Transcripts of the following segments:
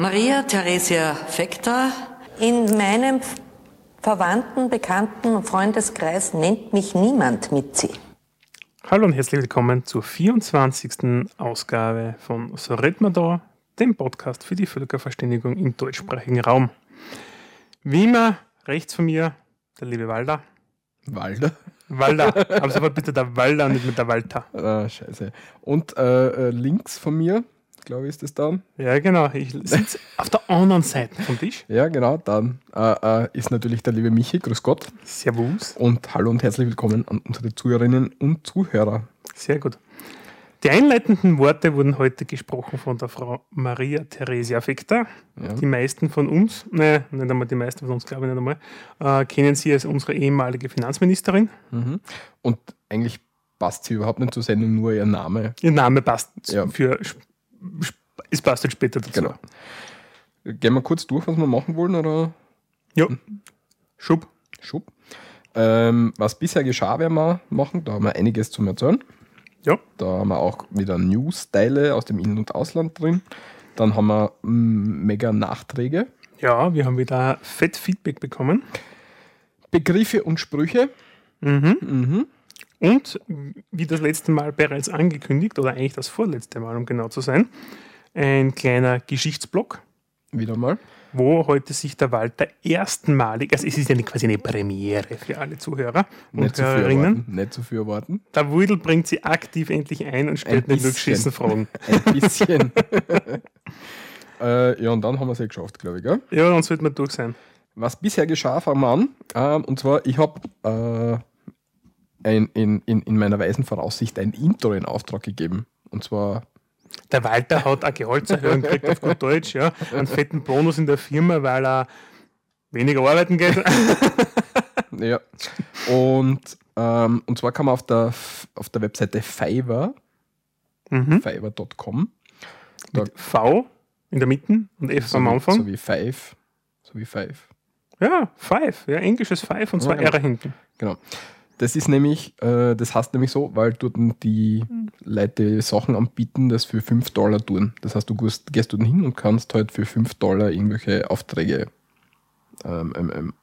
Maria Theresia Fekter. In meinem Verwandten, Bekannten und Freundeskreis nennt mich niemand Mitzi. Hallo und herzlich willkommen zur 24. Ausgabe von So redet man da, dem Podcast für die Völkerverständigung im deutschsprachigen Raum. Wie immer rechts von mir der liebe Walder. Walder? Walder, aber sofort bitte der Walder und nicht mit der Walter. Ah, scheiße. Und äh, äh, links von mir, glaube ich, ist das dann. Ja, genau. Ich sitze auf der anderen Seite vom Tisch. Ja, genau, dann äh, äh, ist natürlich der liebe Michi. Grüß Gott. Servus. Und hallo und herzlich willkommen an unsere Zuhörerinnen und Zuhörer. Sehr gut. Die einleitenden Worte wurden heute gesprochen von der Frau Maria Theresia Fekter. Ja. Die meisten von uns, ne, nicht einmal die meisten von uns, glaube ich nicht einmal, äh, kennen sie als unsere ehemalige Finanzministerin. Mhm. Und eigentlich passt sie überhaupt nicht zur Sendung, nur ihr Name. Ihr Name passt Ja. für, es passt halt später dazu. Genau. Gehen wir kurz durch, was wir machen wollen, oder? Ja. Schub. Schub. Ähm, was bisher geschah, werden wir machen. Da haben wir einiges zum Erzählen. Ja. Da haben wir auch wieder News-Teile aus dem In- und Ausland drin. Dann haben wir mm, mega Nachträge, Ja, wir haben wieder fett Feedback bekommen. Begriffe und Sprüche. Mhm. Mhm. Und wie das letzte Mal bereits angekündigt, oder eigentlich das vorletzte Mal, um genau zu sein, ein kleiner Geschichtsblock, Wieder mal. wo heute sich der Walter erstmalig, also es ist ja eine- quasi eine Premiere für alle Zuhörer und Nicht zu Hörerinnen, erwarten. Nicht zu viel erwarten. der Wudel bringt sie aktiv endlich ein und stellt nicht nur geschissen Fragen. Ein bisschen. äh, ja, und dann haben wir es ja geschafft, glaube ich. Gell? Ja, dann sollten wir durch sein. Was bisher geschah, fangen wir an. Ähm, und zwar, ich habe äh, ein, in, in, in meiner weisen Voraussicht ein Intro in Auftrag gegeben. Und zwar, Der Walter hat eine Gehaltserhöhung gekriegt auf gut Deutsch, ja, einen fetten Bonus in der Firma, weil er weniger arbeiten geht. ja. Und, ähm, und zwar kann man auf der, auf der Webseite Fiverr, mhm. fiverr.com, V in der Mitte und F so am Anfang. So wie Five. So wie Five. Ja, Five, ja, englisches Five und zwei Ja, genau. R hinten. Genau. Das ist nämlich, äh, das heißt nämlich so, weil dort die Leute Sachen anbieten, das für 5 Dollar tun. Das heißt, du gehst, gehst dort hin und kannst halt für 5 Dollar irgendwelche Aufträge ähm, ähm, ähm,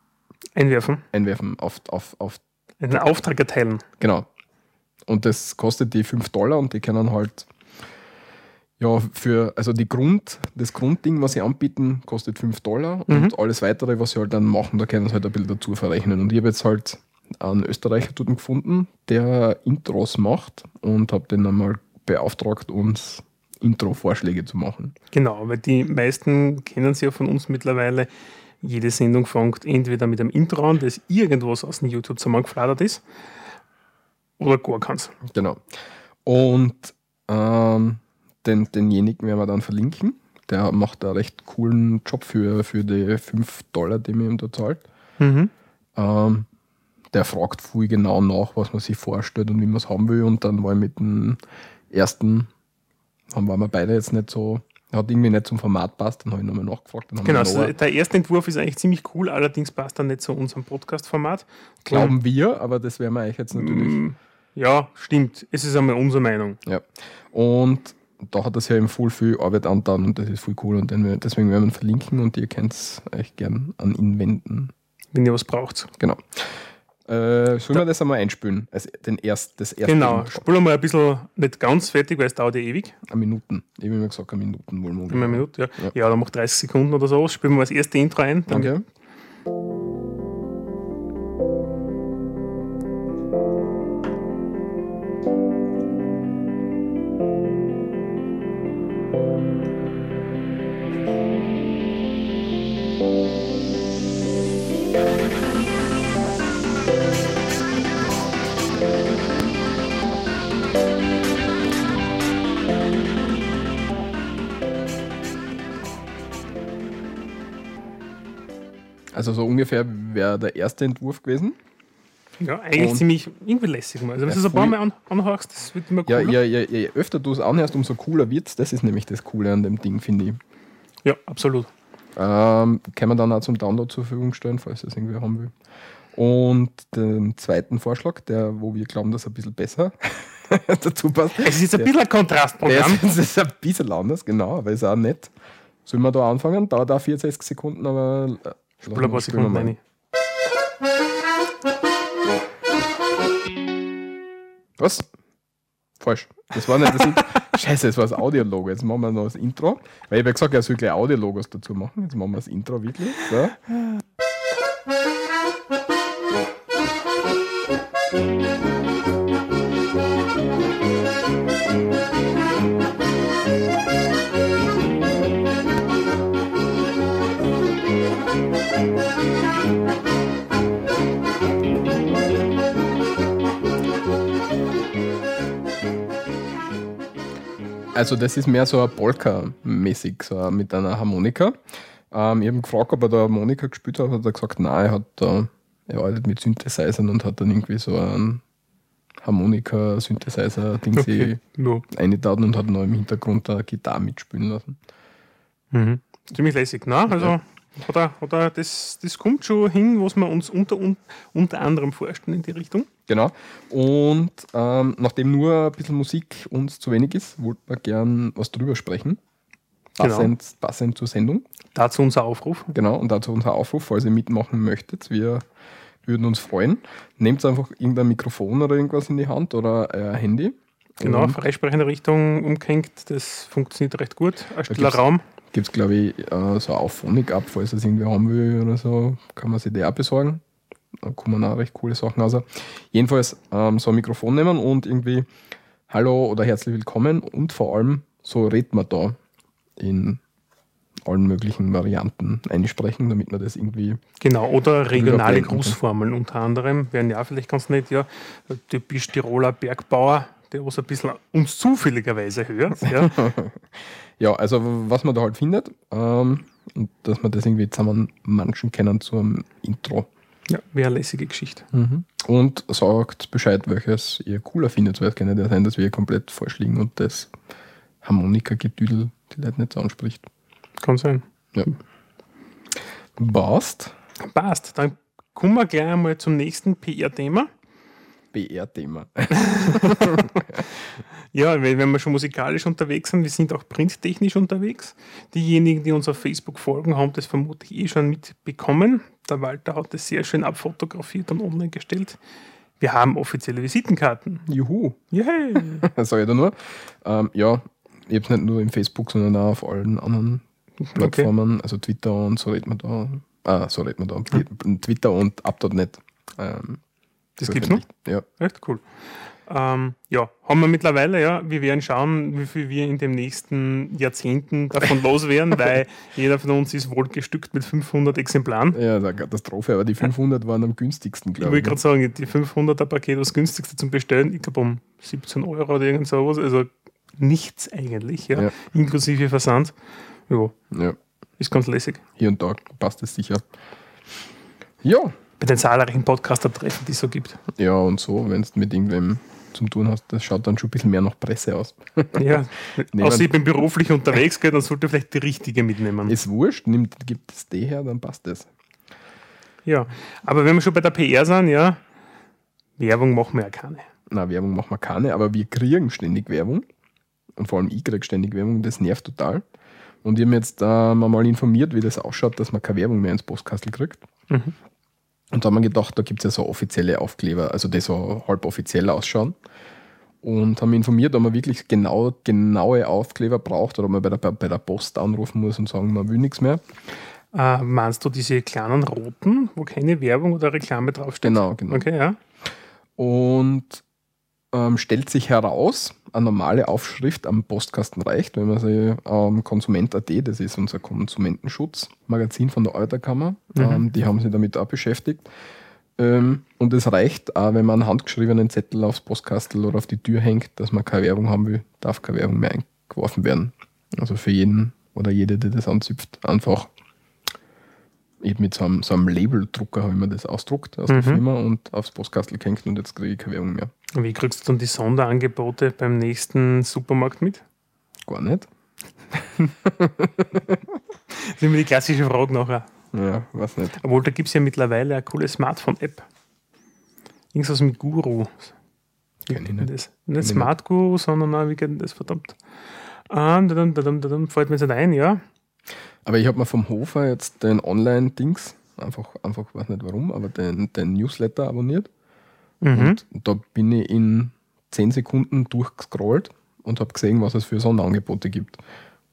Einwerfen, einwerfen auf, auf, auf, einen Auftrag erteilen. genau. Und das kostet die 5 Dollar und die können halt, ja, für, also die Grund, das Grundding, was sie anbieten, kostet 5 Dollar Mhm. und alles weitere, was sie halt dann machen, da können sie halt ein bisschen dazu verrechnen. Und ich habe jetzt halt einen Österreicher dort gefunden, der Intros macht und habe den einmal beauftragt, uns Intro-Vorschläge zu machen. Genau, weil die meisten kennen sie ja von uns mittlerweile. Jede Sendung fängt entweder mit einem Intro an, das irgendwas aus dem YouTube zusammengefladert ist, oder gar keins. Genau. Und ähm, den, denjenigen werden wir dann verlinken. Der macht einen recht coolen Job für, für die 5 Dollar, die man ihm da zahlt. Mhm. Ähm, der fragt viel genau nach, was man sich vorstellt und wie man es haben will. Und dann war ich mit dem ersten, dann waren wir beide jetzt nicht so, hat irgendwie nicht zum Format passt, dann habe ich nochmal nachgefragt. Genau, also der erste Entwurf ist eigentlich ziemlich cool, allerdings passt er nicht zu unserem Podcast-Format. glauben wir, aber das werden wir euch jetzt natürlich. Mm, Ja, stimmt. Es ist einmal unsere Meinung. Ja. Und da hat das ja eben voll viel Arbeit angetan und das ist voll cool und deswegen werden wir ihn verlinken und ihr könnt es euch gern an ihn wenden. Wenn ihr was braucht. Genau. Äh, sollen wir das einmal einspülen? Also den erst, das erste Genau, spulen wir ein bisschen nicht ganz fertig, weil es dauert ja ewig. Eine Minuten. Ich habe immer gesagt, eine Minuten wollen wir. Eine Minute, ja. Ja. Ja, dann macht 30 Sekunden oder so. Spielen wir das erste Intro ein. Dann Danke. Also so ungefähr wäre der erste Entwurf gewesen. Ja, eigentlich Und- ziemlich irgendwie lässig mal. Also, wenn Ja, du es ein paar. Mal an, anhörst, das wird immer Ja, cooler. je, je, öfter du es anhörst, umso cooler wird's. Das ist nämlich das Coole an dem Ding, finde ich. Ja, absolut. Ähm, kann man dann auch zum Download zur Verfügung stellen, falls das irgendwer haben will. Und den zweiten Vorschlag, der, wo wir glauben, dass er ein bisschen besser dazu passt. Es ist ein bisschen ein Kontrastprogramm. das ist ein bisschen anders, genau, aber ist auch nett. Sollen wir da anfangen? Dauert auch 64 Sekunden, aber. Spul ein paar Sekunden rein. Was? Falsch. Das war nicht das Intro. Scheiße, das war das Audiologo. Jetzt machen wir noch das Intro. Weil ich habe ja gesagt, er soll gleich Audiologos dazu machen. Jetzt machen wir das Intro wirklich. So. Also das ist mehr so ein Polka-mäßig, so mit einer Harmonika. Ähm, ich habe gefragt, ob er da Harmonika gespielt hat, hat er gesagt, nein, er hat äh, er arbeitet mit Synthesizern und hat dann irgendwie so einen Harmonika-Synthesizer-Ding Okay. No. eingetan und hat noch im Hintergrund eine Gitarre mitspielen lassen. Mhm. Ziemlich lässig, ne? Also hat er, hat er das, das kommt schon hin, was wir uns unter, un- unter anderem vorstellen in die Richtung. Genau. Und ähm, nachdem nur ein bisschen Musik uns zu wenig ist, wollten wir gern was drüber sprechen. Genau. Passend, passend zur Sendung. Dazu unser Aufruf. Genau, und dazu unser Aufruf, falls ihr mitmachen möchtet. Wir würden uns freuen. Nehmt einfach irgendein Mikrofon oder irgendwas in die Hand oder euer Handy. Genau, freisprechende Richtung umgehängt, das funktioniert recht gut. Ein stiller gibt's- Raum. gibt es, glaube ich, äh, so eine Auphonic ab, falls das irgendwie haben will oder so, kann man sich die auch besorgen. Da kommen auch recht coole Sachen raus. Jedenfalls ähm, so ein Mikrofon nehmen und irgendwie Hallo oder herzlich willkommen und vor allem so redet man da in allen möglichen Varianten einsprechen, damit man das irgendwie Genau, oder regionale. Grußformeln unter anderem wären ja vielleicht ganz nett, ja. Typisch Tiroler Bergbauer, der was ein bisschen uns zufälligerweise hört. Ja. Ja, also was man da halt findet, ähm, und dass man das irgendwie zusammen manchen kennen zum Intro. Ja, wäre eine lässige Geschichte. Und sagt Bescheid, welches ihr cooler findet, weil es kann ja sein, dass wir komplett falsch liegen und das Harmonika-Gedüdel die Leute nicht so anspricht. Kann sein. Ja. Passt. Passt, dann kommen wir gleich einmal zum nächsten PR-Thema. BR-Thema. Ja, wenn wir schon musikalisch unterwegs sind, wir sind auch printtechnisch unterwegs. Diejenigen, die uns auf Facebook folgen, haben das vermutlich eh schon mitbekommen. Der Walter hat das sehr schön abfotografiert und online gestellt. Wir haben offizielle Visitenkarten. Juhu. Yay! Sag ich da nur. Ähm, ja, ich habe es nicht nur im Facebook, sondern auch auf allen anderen Plattformen, also Twitter und so redet man da. Ah, so redet man da. Twitter und up.net. Ähm, Das gibt's noch? Ja. Echt cool. Ähm, ja, haben wir mittlerweile, ja. Wir werden schauen, wie viel wir in den nächsten Jahrzehnten davon loswerden, weil jeder von uns ist wohl gestückt mit 500 Exemplaren. Ja, das ist eine Katastrophe, aber die 500 waren am günstigsten, Ich glaube wollte ich. gerade sagen, die 500er Paket, das günstigste zum Bestellen, ich glaube um 17 Euro oder irgend sowas, also nichts eigentlich, ja, Ja. inklusive Versand. Ja, Ja, ist ganz lässig. hier und da passt es sicher. Ja, Bei den zahlreichen Podcaster-Treffen, die es so gibt. ja, und so, wenn du mit irgendwem zum tun hast, das schaut dann schon ein bisschen mehr nach Presse aus. Ja, Nehmen- außer ich bin beruflich unterwegs, gell, dann sollte ich vielleicht die richtige mitnehmen. Ist wurscht, nimmt, gibt es die her, dann passt es. Ja, aber wenn wir schon bei der PR sind, ja, Werbung machen wir ja keine. Na, Werbung machen wir keine, aber wir kriegen ständig Werbung. Und vor allem ich kriege ständig Werbung, das nervt total. Und ich habe jetzt ähm, mal informiert, wie das ausschaut, dass man keine Werbung mehr ins Postkastel kriegt. Und da haben wir gedacht, da gibt es ja so offizielle Aufkleber, also die so halb offiziell ausschauen. Und haben informiert, ob man wirklich genau, genaue Aufkleber braucht oder ob man bei der, bei der Post anrufen muss und sagen, man will nichts mehr. Äh, meinst du diese kleinen roten, wo keine Werbung oder Reklame draufsteht? Genau, genau. Okay, ja. Und ähm, stellt sich heraus, eine normale Aufschrift am Postkasten reicht, wenn man sie ähm, Konsument.at, das ist unser Konsumentenschutzmagazin von der Euterkammer, ähm, die haben sich damit auch beschäftigt. Ähm, und es reicht auch, wenn man einen handgeschriebenen Zettel aufs Postkastel oder auf die Tür hängt, dass man keine Werbung haben will, darf keine Werbung mehr eingeworfen werden. Also für jeden oder jede, die das anzipft, einfach eben mit so einem, so einem Labeldrucker habe ich mir das ausdruckt aus der Firma und aufs Postkastel gehängt und jetzt kriege ich keine Werbung mehr. Und wie kriegst du dann die Sonderangebote beim nächsten Supermarkt mit? Gar nicht. Das ist immer die klassische Frage nachher. Ja, weiß nicht. Obwohl, da gibt es ja mittlerweile eine coole Smartphone-App. Irgendwas mit Guru. Kenn ich nicht. Das, nicht Smart Guru, sondern wie geht denn das verdammt? Ähm, dadum, dadum, dadum, fällt mir jetzt nicht ein, ja. Aber ich habe mir vom Hofer jetzt den Online-Dings, einfach, einfach, weiß nicht warum, aber den, den Newsletter abonniert. Mhm. Und da bin ich in 10 Sekunden durchgescrollt und habe gesehen, was es für Sonderangebote gibt.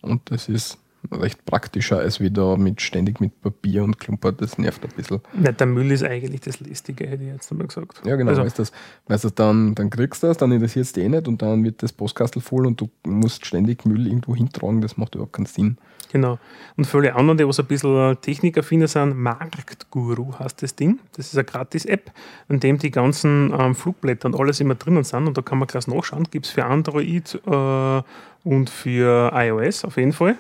Und das ist recht praktischer als wieder mit ständig mit Papier und Klumpert. Das nervt ein bisschen. Ja, der Müll ist eigentlich das Lästige, hätte ich jetzt einmal gesagt. Ja, genau. Also, weißt das, weißt du, dann, dann kriegst du das, dann interessiert es dich eh nicht und dann wird das Postkastel voll und du musst ständig Müll irgendwo hintragen. Das macht überhaupt keinen Sinn. genau. Und für alle anderen, die was ein bisschen technikaffiner sind, Marktguru heißt das Ding. Das ist eine Gratis-App, in dem die ganzen ähm, Flugblätter und alles immer drinnen sind. Und da kann man gleich nachschauen. Gibt es für Android äh, und für iOS auf jeden Fall.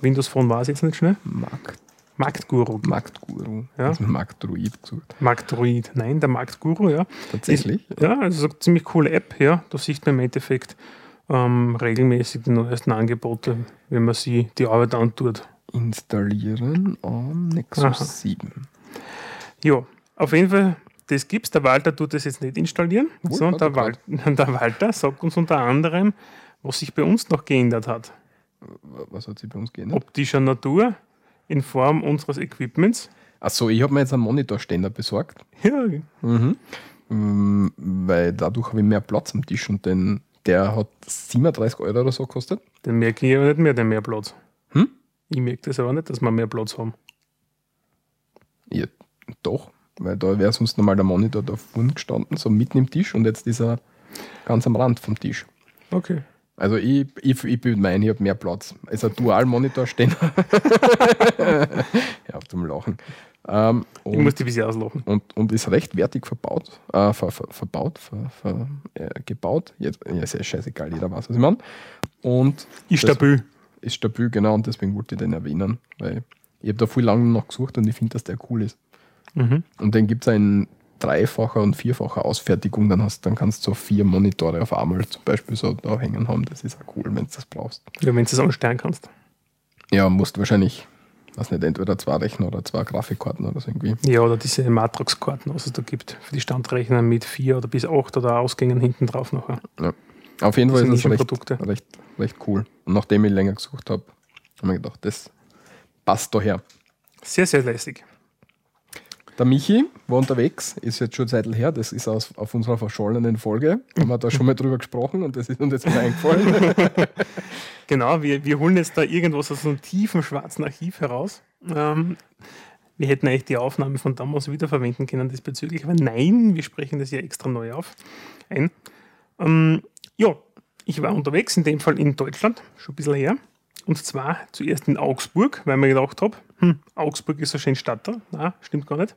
Windows Phone war es jetzt nicht schnell. Markt, Marktguru. Marktguru. Ja. Also Marktdruid gesucht. Marktdroid. Nein, der Marktguru, ja. Tatsächlich? Ist, ja, also eine ziemlich coole App, ja. Da sieht man im Endeffekt ähm, regelmäßig die neuesten Angebote, wenn man sie die Arbeit antut. Installieren am Nexus Aha. 7. Ja, auf jeden Fall, das gibt's. Der Walter tut das jetzt nicht installieren, Gut, sondern der, er Wal der Walter sagt uns unter anderem, was sich bei uns noch geändert hat. Was hat sich bei uns geändert? Optischer Natur in Form unseres Equipments. Achso, ich habe mir jetzt einen Monitorständer besorgt. Ja, Mhm. Mm, Weil dadurch habe ich mehr Platz am Tisch und den, der hat 37 Euro oder so gekostet. den merke ich aber nicht mehr, den mehr Platz. Hm? Ich merke das aber nicht, dass wir mehr Platz haben. Ja, doch, weil da wäre sonst normal der Monitor da vorne gestanden, so mitten im Tisch und jetzt ist er ganz am Rand vom Tisch. Okay. Also ich, ich, ich bin mein, ich habe mehr Platz. Es ist ein Dual-Monitor-Ständer. ja, zum Lachen. Ähm, Ich und, muss die bisschen auslachen. und, und ist recht wertig verbaut, äh, ver, ver, verbaut, ver, ver, äh, gebaut. Jetzt, ja, ist ja scheißegal, jeder weiß, was ich meine. Und Ist stabil. ist stabil, genau, und deswegen wollte ich den erwähnen, weil ich habe da viel lange noch gesucht und ich finde, dass der cool ist. Mhm. Und den gibt es in dreifacher und vierfacher Ausfertigung, dann, hast, dann kannst du so vier Monitore auf einmal zum Beispiel so da hängen haben. Das ist auch cool, wenn du das brauchst. Ja, wenn du es ansteuern kannst. Ja, musst wahrscheinlich, weiß nicht, entweder zwei Rechner oder zwei Grafikkarten oder so irgendwie. Ja, oder diese Matrix-Karten, was es da gibt, für die Standrechner mit vier oder bis acht oder Ausgängen hinten drauf nachher. Ja. Auf jeden Fall ist es recht, recht, recht cool. Und nachdem ich länger gesucht habe, habe ich mir gedacht, das passt daher. Sehr, sehr lässig. Der Michi war unterwegs, ist jetzt schon Zeit her, das ist aus, auf unserer verschollenen Folge. Haben wir da schon mal drüber gesprochen und das ist uns jetzt wieder eingefallen. Genau, wir, wir holen jetzt da irgendwas aus einem tiefen schwarzen Archiv heraus. Ähm, wir hätten eigentlich die Aufnahme von damals wiederverwenden können diesbezüglich, aber nein, wir sprechen das ja extra neu auf. Ein. Ähm, ja, ich war unterwegs, in dem Fall in Deutschland, schon ein bisschen her. Und zwar zuerst in Augsburg, weil mir gedacht habe, hm, Augsburg ist so schön Stadt da. Nein, stimmt gar nicht.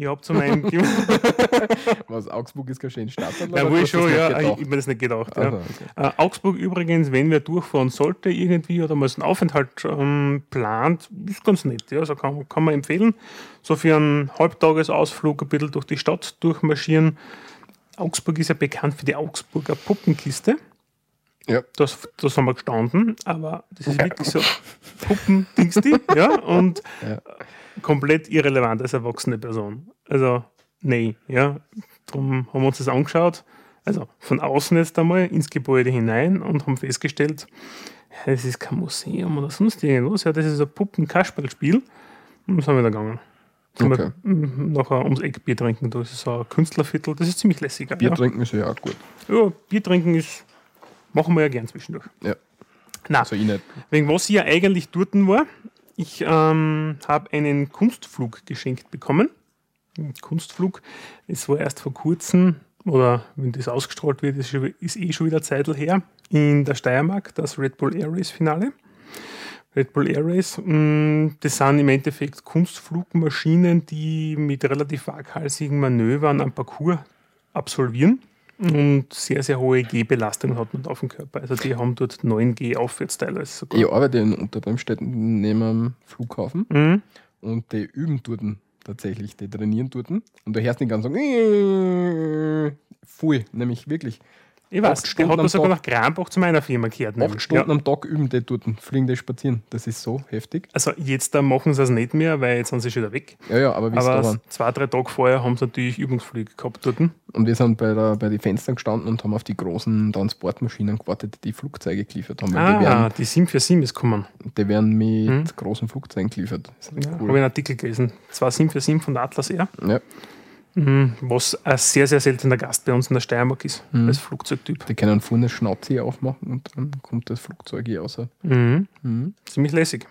Ich habe zu meinem Was, Augsburg ist keine schöne Stadt? Ja, wo ich schon, ja, ich, ich mir das nicht gedacht. Ja. Also, okay. Äh, Augsburg übrigens, wenn wer durchfahren sollte irgendwie oder mal so einen Aufenthalt ähm, plant, ist ganz nett. Ja. Also kann, kann man empfehlen. So für einen Halbtagesausflug ein bisschen durch die Stadt durchmarschieren. Augsburg ist ja bekannt für die Augsburger Puppenkiste. Ja. Das, das haben wir gestanden, aber das ist wirklich so Puppen-Dingsti, ja, und Ja. komplett irrelevant als erwachsene Person. Also, nee, ja. Darum haben wir uns das angeschaut, also von außen jetzt einmal ins Gebäude hinein und haben festgestellt, es ist kein Museum oder sonst irgendwas, ja, das ist ein Puppen-Kasperlspiel. Und dann sind wir da gegangen. Okay. wir nachher ums Eck Bier trinken, da ist so ein Künstlerviertel, das ist ziemlich lässig. Bier ja. trinken ist ja auch gut. ja, Bier trinken ist, machen wir ja gern zwischendurch. Ja. Na, Also ich nicht. Wegen was ich ja eigentlich dort war, ich ähm, habe einen Kunstflug geschenkt bekommen. Ein Kunstflug, es war erst vor kurzem, oder wenn das ausgestrahlt wird, ist, ist eh schon wieder Zeitl her, in der Steiermark, das Red Bull Air Race Finale. Red Bull Air Race, mh, das sind im Endeffekt Kunstflugmaschinen, die mit relativ waghalsigen Manövern am Parcours absolvieren. Und sehr, sehr hohe G-Belastung hat man da auf dem Körper. Also die haben dort 9G aufwärts teilweise sogar. Ich arbeite in Unterbremstetten neben am Flughafen Mhm. und die üben dort tatsächlich, die trainieren dort. Und du hörst den ganz sagen, "Äh", voll, nämlich wirklich. Ich weiß, Acht der Stunden hat sogar Tag. nach Kranbach zu meiner Firma gehört. Acht nämlich. Stunden Ja. am Tag üben die dort, fliegen die spazieren. Das ist so heftig. Also jetzt da machen sie es nicht mehr, weil jetzt sind sie schon wieder weg. Ja, ja, aber wie Aber zwei, drei Tage vorher haben sie natürlich Übungsflüge gehabt dort. Und wir sind bei, der, bei den Fenstern gestanden und haben auf die großen Transportmaschinen gewartet, die Flugzeuge geliefert haben. Weil die, Ah, werden, die 747 ist gekommen. die werden mit Hm. großen Flugzeugen geliefert. Das ist echt Ja, Habe ich cool. einen Artikel gelesen. Zwei 747 von der Atlas Air, Ja, was ein sehr, sehr seltener Gast bei uns in der Steiermark ist, Mhm. als Flugzeugtyp. die können vorne Schnauze aufmachen und dann kommt das Flugzeug hier raus. Mhm. Mhm. Ziemlich lässig.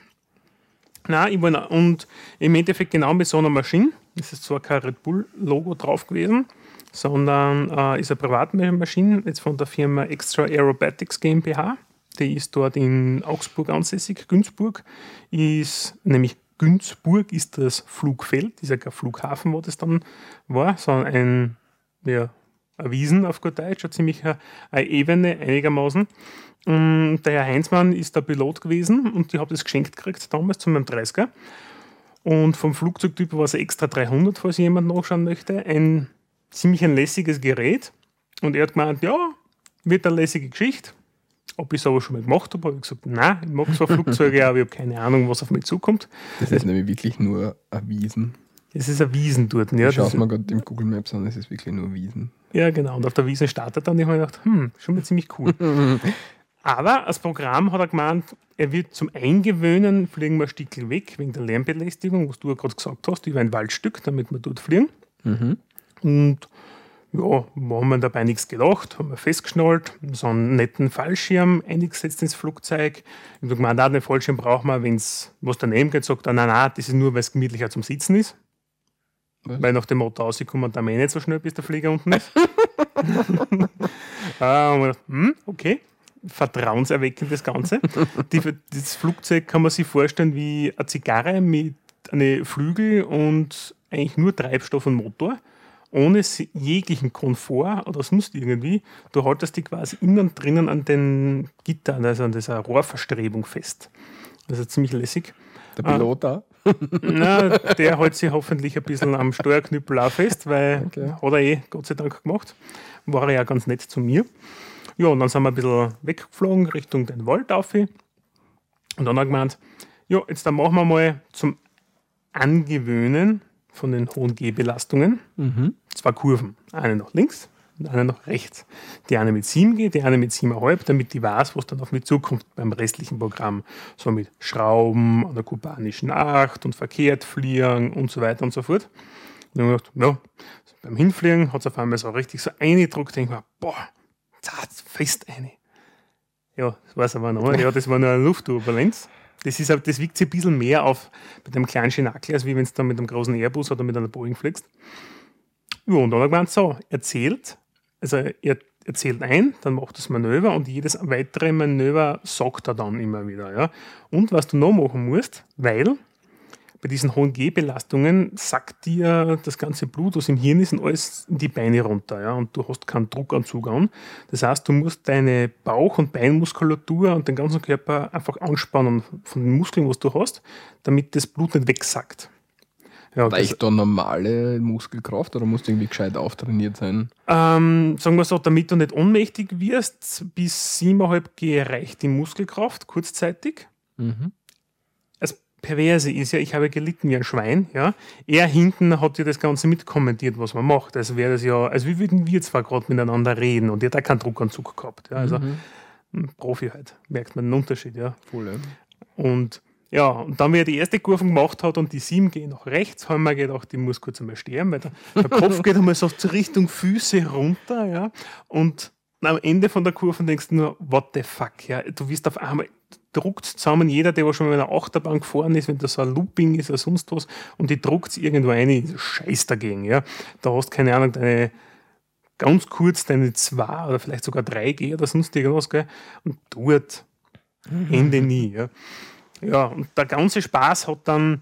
Na, ich war und im Endeffekt genau mit so einer Maschine. Es ist zwar kein Red Bull-Logo drauf gewesen, sondern äh, ist eine Privatmaschine, jetzt von der Firma Extra Aerobatics GmbH. Die ist dort in Augsburg ansässig. Günzburg ist, nämlich Günzburg ist das Flugfeld, ist ja kein Flughafen, wo das dann war, sondern ein, ja, ein Wiesen auf gut Deutsch, eine ziemlich eine, eine Ebene einigermaßen. Und der Herr Heinzmann ist der Pilot gewesen und ich habe das geschenkt gekriegt damals zu meinem 30er. Und vom Flugzeugtyp war es extra 300, falls jemand nachschauen möchte. Ein ziemlich ein lässiges Gerät. Und er hat gemeint, ja, wird eine lässige Geschichte. Ob ich es aber schon mal gemacht habe, habe ich gesagt, nein, ich mag zwar Flugzeuge, aber ich habe keine Ahnung, was auf mich zukommt. Das ist nämlich wirklich nur ein Wiesen. Es ist ein Wiesen dort. Ja, Ich schaue das, es mir gerade im Google Maps an, es ist wirklich nur Wiesen. ja, genau. Und auf der Wiese startet dann. Ich habe mir gedacht, hm, schon mal ziemlich cool. Aber als Programm hat er gemeint, er wird zum Eingewöhnen fliegen wir ein Stückchen weg, wegen der Lärmbelästigung, was du ja gerade gesagt hast, über ein Waldstück, damit wir dort fliegen. Und ja, wir haben wir dabei nichts gedacht, haben wir festgeschnallt, so einen netten Fallschirm eingesetzt ins Flugzeug. Ich habe gemeint, ah, den Fallschirm brauchen wir, wenn es was daneben geht, sagt er, nein, nein, das ist nur, weil es gemütlicher zum Sitzen ist. Was? Weil nach dem Motto rauskommen, da eh nicht so schnell, bis der Flieger unten ist. ah, und wir gedacht, hm, okay, vertrauenserweckend das Ganze. Die, das Flugzeug kann man sich vorstellen wie eine Zigarre mit einem Flügel und eigentlich nur Treibstoff und Motor, ohne jeglichen Komfort oder sonst irgendwie. Du haltest die quasi innen drinnen an den Gittern, also an dieser Rohrverstrebung fest. Das ist ziemlich lässig. Der Ah. Pilot da. Na, der hält sich hoffentlich ein bisschen am Steuerknüppel auch fest, weil Okay. hat er eh Gott sei Dank gemacht. War er ja ganz nett zu mir. Ja, und dann sind wir ein bisschen weggeflogen Richtung den Wald auf. Und dann hat er gemeint, ja, jetzt dann machen wir mal zum Angewöhnen von den hohen G-Belastungen zwei Kurven. Eine nach links und eine nach rechts. Die eine mit 7 geht, die eine mit 7,5, damit die weiß, was dann auf mich zukommt beim restlichen Programm. So mit Schrauben an der kubanischen Acht und verkehrt fliegen und so weiter und so fort. Und dann habe ich gedacht, ja, beim Hinfliegen hat es auf einmal so richtig so eingedruckt, denke ich mir, boah, zart, fest eine. Ja, das weiß aber noch. Ja, das war nur eine Luftturbulenz. Das, ist, das wiegt sich ein bisschen mehr auf bei dem kleinen Schinakel, als wie wenn du da mit einem großen Airbus oder mit einer Boeing fliegst. Ja, und dann hat er gemeint, so, erzählt, also er erzählt ein, dann macht das Manöver und jedes weitere Manöver sagt er dann immer wieder. Ja. Und was du noch machen musst, weil bei diesen hohen G-Belastungen sackt dir das ganze Blut, was im Hirn ist, und alles in die Beine runter. Ja? Und du hast keinen Druckanzug an. Das heißt, du musst deine Bauch- und Beinmuskulatur und den ganzen Körper einfach anspannen von den Muskeln, was du hast, damit das Blut nicht wegsackt. Ja, das, Reicht da normale Muskelkraft oder musst du irgendwie gescheit auftrainiert sein? ähm, sagen wir so, damit du nicht ohnmächtig wirst, bis 7,5 G reicht die Muskelkraft kurzzeitig. Mhm. Perverse ist ja, ich habe gelitten wie ein Schwein, ja. Er hinten hat ja das Ganze mitkommentiert, was man macht. Also wäre das ja, also wie würden wir zwar gerade miteinander reden und er hat auch keinen Druckanzug gehabt. Ja. Also ein Profi halt, merkt man den Unterschied, ja. Voll, ja. Und ja, und dann, wie er die erste Kurve gemacht hat und die 7 gehen nach rechts, haben wir gedacht, ich muss kurz einmal sterben, weil der, der Kopf geht einmal so zur Richtung Füße runter, ja. Und am Ende von der Kurve denkst du nur, what the fuck, ja. Du wirst auf einmal, druckt zusammen, jeder, der schon mal in einer Achterbahn gefahren ist, wenn das so ein Looping ist oder sonst was, und die druckt irgendwo ein, scheiß dagegen, ja. Da hast keine Ahnung, deine ganz kurz deine 2 oder vielleicht sogar 3G oder sonst irgendwas, gell. Und dort Ende nie, ja. Ja, und der ganze Spaß hat dann,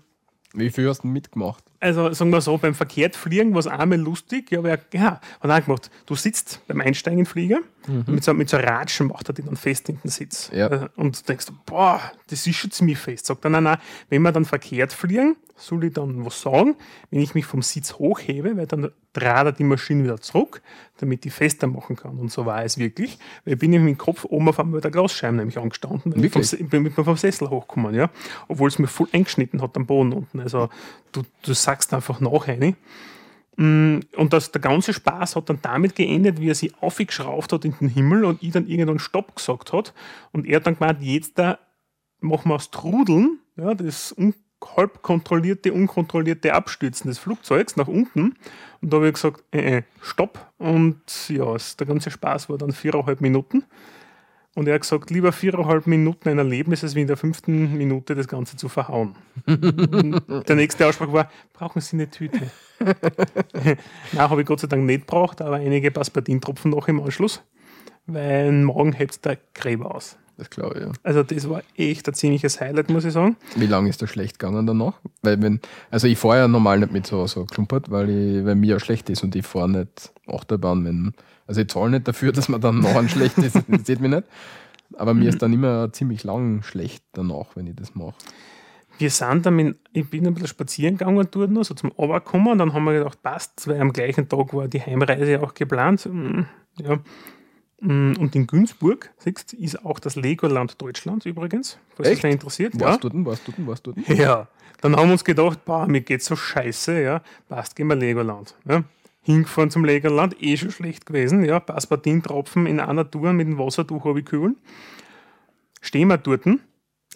Wie viel hast du mitgemacht? Also sagen wir so, beim Verkehrtfliegen war es einmal lustig, ja, aber ja, hat auch gemacht, du sitzt beim Einsteigen in den Flieger, mit, so, mit so einem Ratschen macht er dich dann fest in den Sitz. Ja. Äh, Und du denkst, boah, das ist schon ziemlich fest. Sagt er, nein, nein, wenn wir dann verkehrt fliegen, soll ich dann was sagen, wenn ich mich vom Sitz hochhebe, weil dann dreht er die Maschine wieder zurück, damit ich fester machen kann. Und so war es wirklich. Weil ich bin nämlich dem Kopf oben auf einmal der Glasscheibe nämlich angestanden, weil ich vom, Wirklich? Bin mit vom Sessel hochgekommen, ja. Obwohl es mir voll eingeschnitten hat am Boden unten. Also du, du sagst einfach nach rein. Mm, Und das, der ganze Spaß hat dann damit geendet, wie er sich aufgeschraubt hat in den Himmel und ich dann irgendwann Stopp gesagt hat. Und er hat dann gemeint, jetzt da machen wir aus Trudeln, ja, das un halb kontrollierte, unkontrollierte Abstürzen des Flugzeugs nach unten. Und da habe ich gesagt, äh, äh, stopp. Und ja, der ganze Spaß war dann viereinhalb Minuten. Und er hat gesagt, lieber viereinhalb Minuten ein Erlebnis, als wie in der fünften Minute das Ganze zu verhauen. der nächste Ausspruch war, brauchen Sie eine Tüte? Nein, habe ich Gott sei Dank nicht gebraucht, aber einige Paspadintropfen noch im Anschluss, weil morgen hebt der Gräber aus. Das glaube ich, ja. Also das war echt ein ziemliches Highlight, muss ich sagen. Wie lange ist das schlecht gegangen danach? Weil wenn, also ich fahre ja normal nicht mit so, so klumpert, weil, ich, weil mir ja schlecht ist und ich fahre nicht Achterbahn, wenn, also ich zahle nicht dafür, dass man dann nachher schlecht ist, das sieht mich nicht. Aber mir ist dann immer ziemlich lang schlecht danach, wenn ich das mache. Wir sind dann, mit, ich bin ein bisschen spazieren gegangen dort noch, so zum Runterkommen, und dann haben wir gedacht, passt, weil am gleichen Tag war die Heimreise auch geplant. Mm, Ja. Mm, Und in Günzburg, siehst ist auch das Legoland Deutschlands übrigens, falls Echt? dich interessiert. Warst du denn, warst du denn, warst du denn? Ja, dann haben wir uns gedacht, boah, mir geht's so scheiße, ja, passt, gehen wir Legoland. Ja. Hingefahren zum Legoland, eh schon schlecht gewesen, ja, Passepartin-Tropfen in einer Tour mit dem Wassertuch abgekühlt. Stehen wir dort,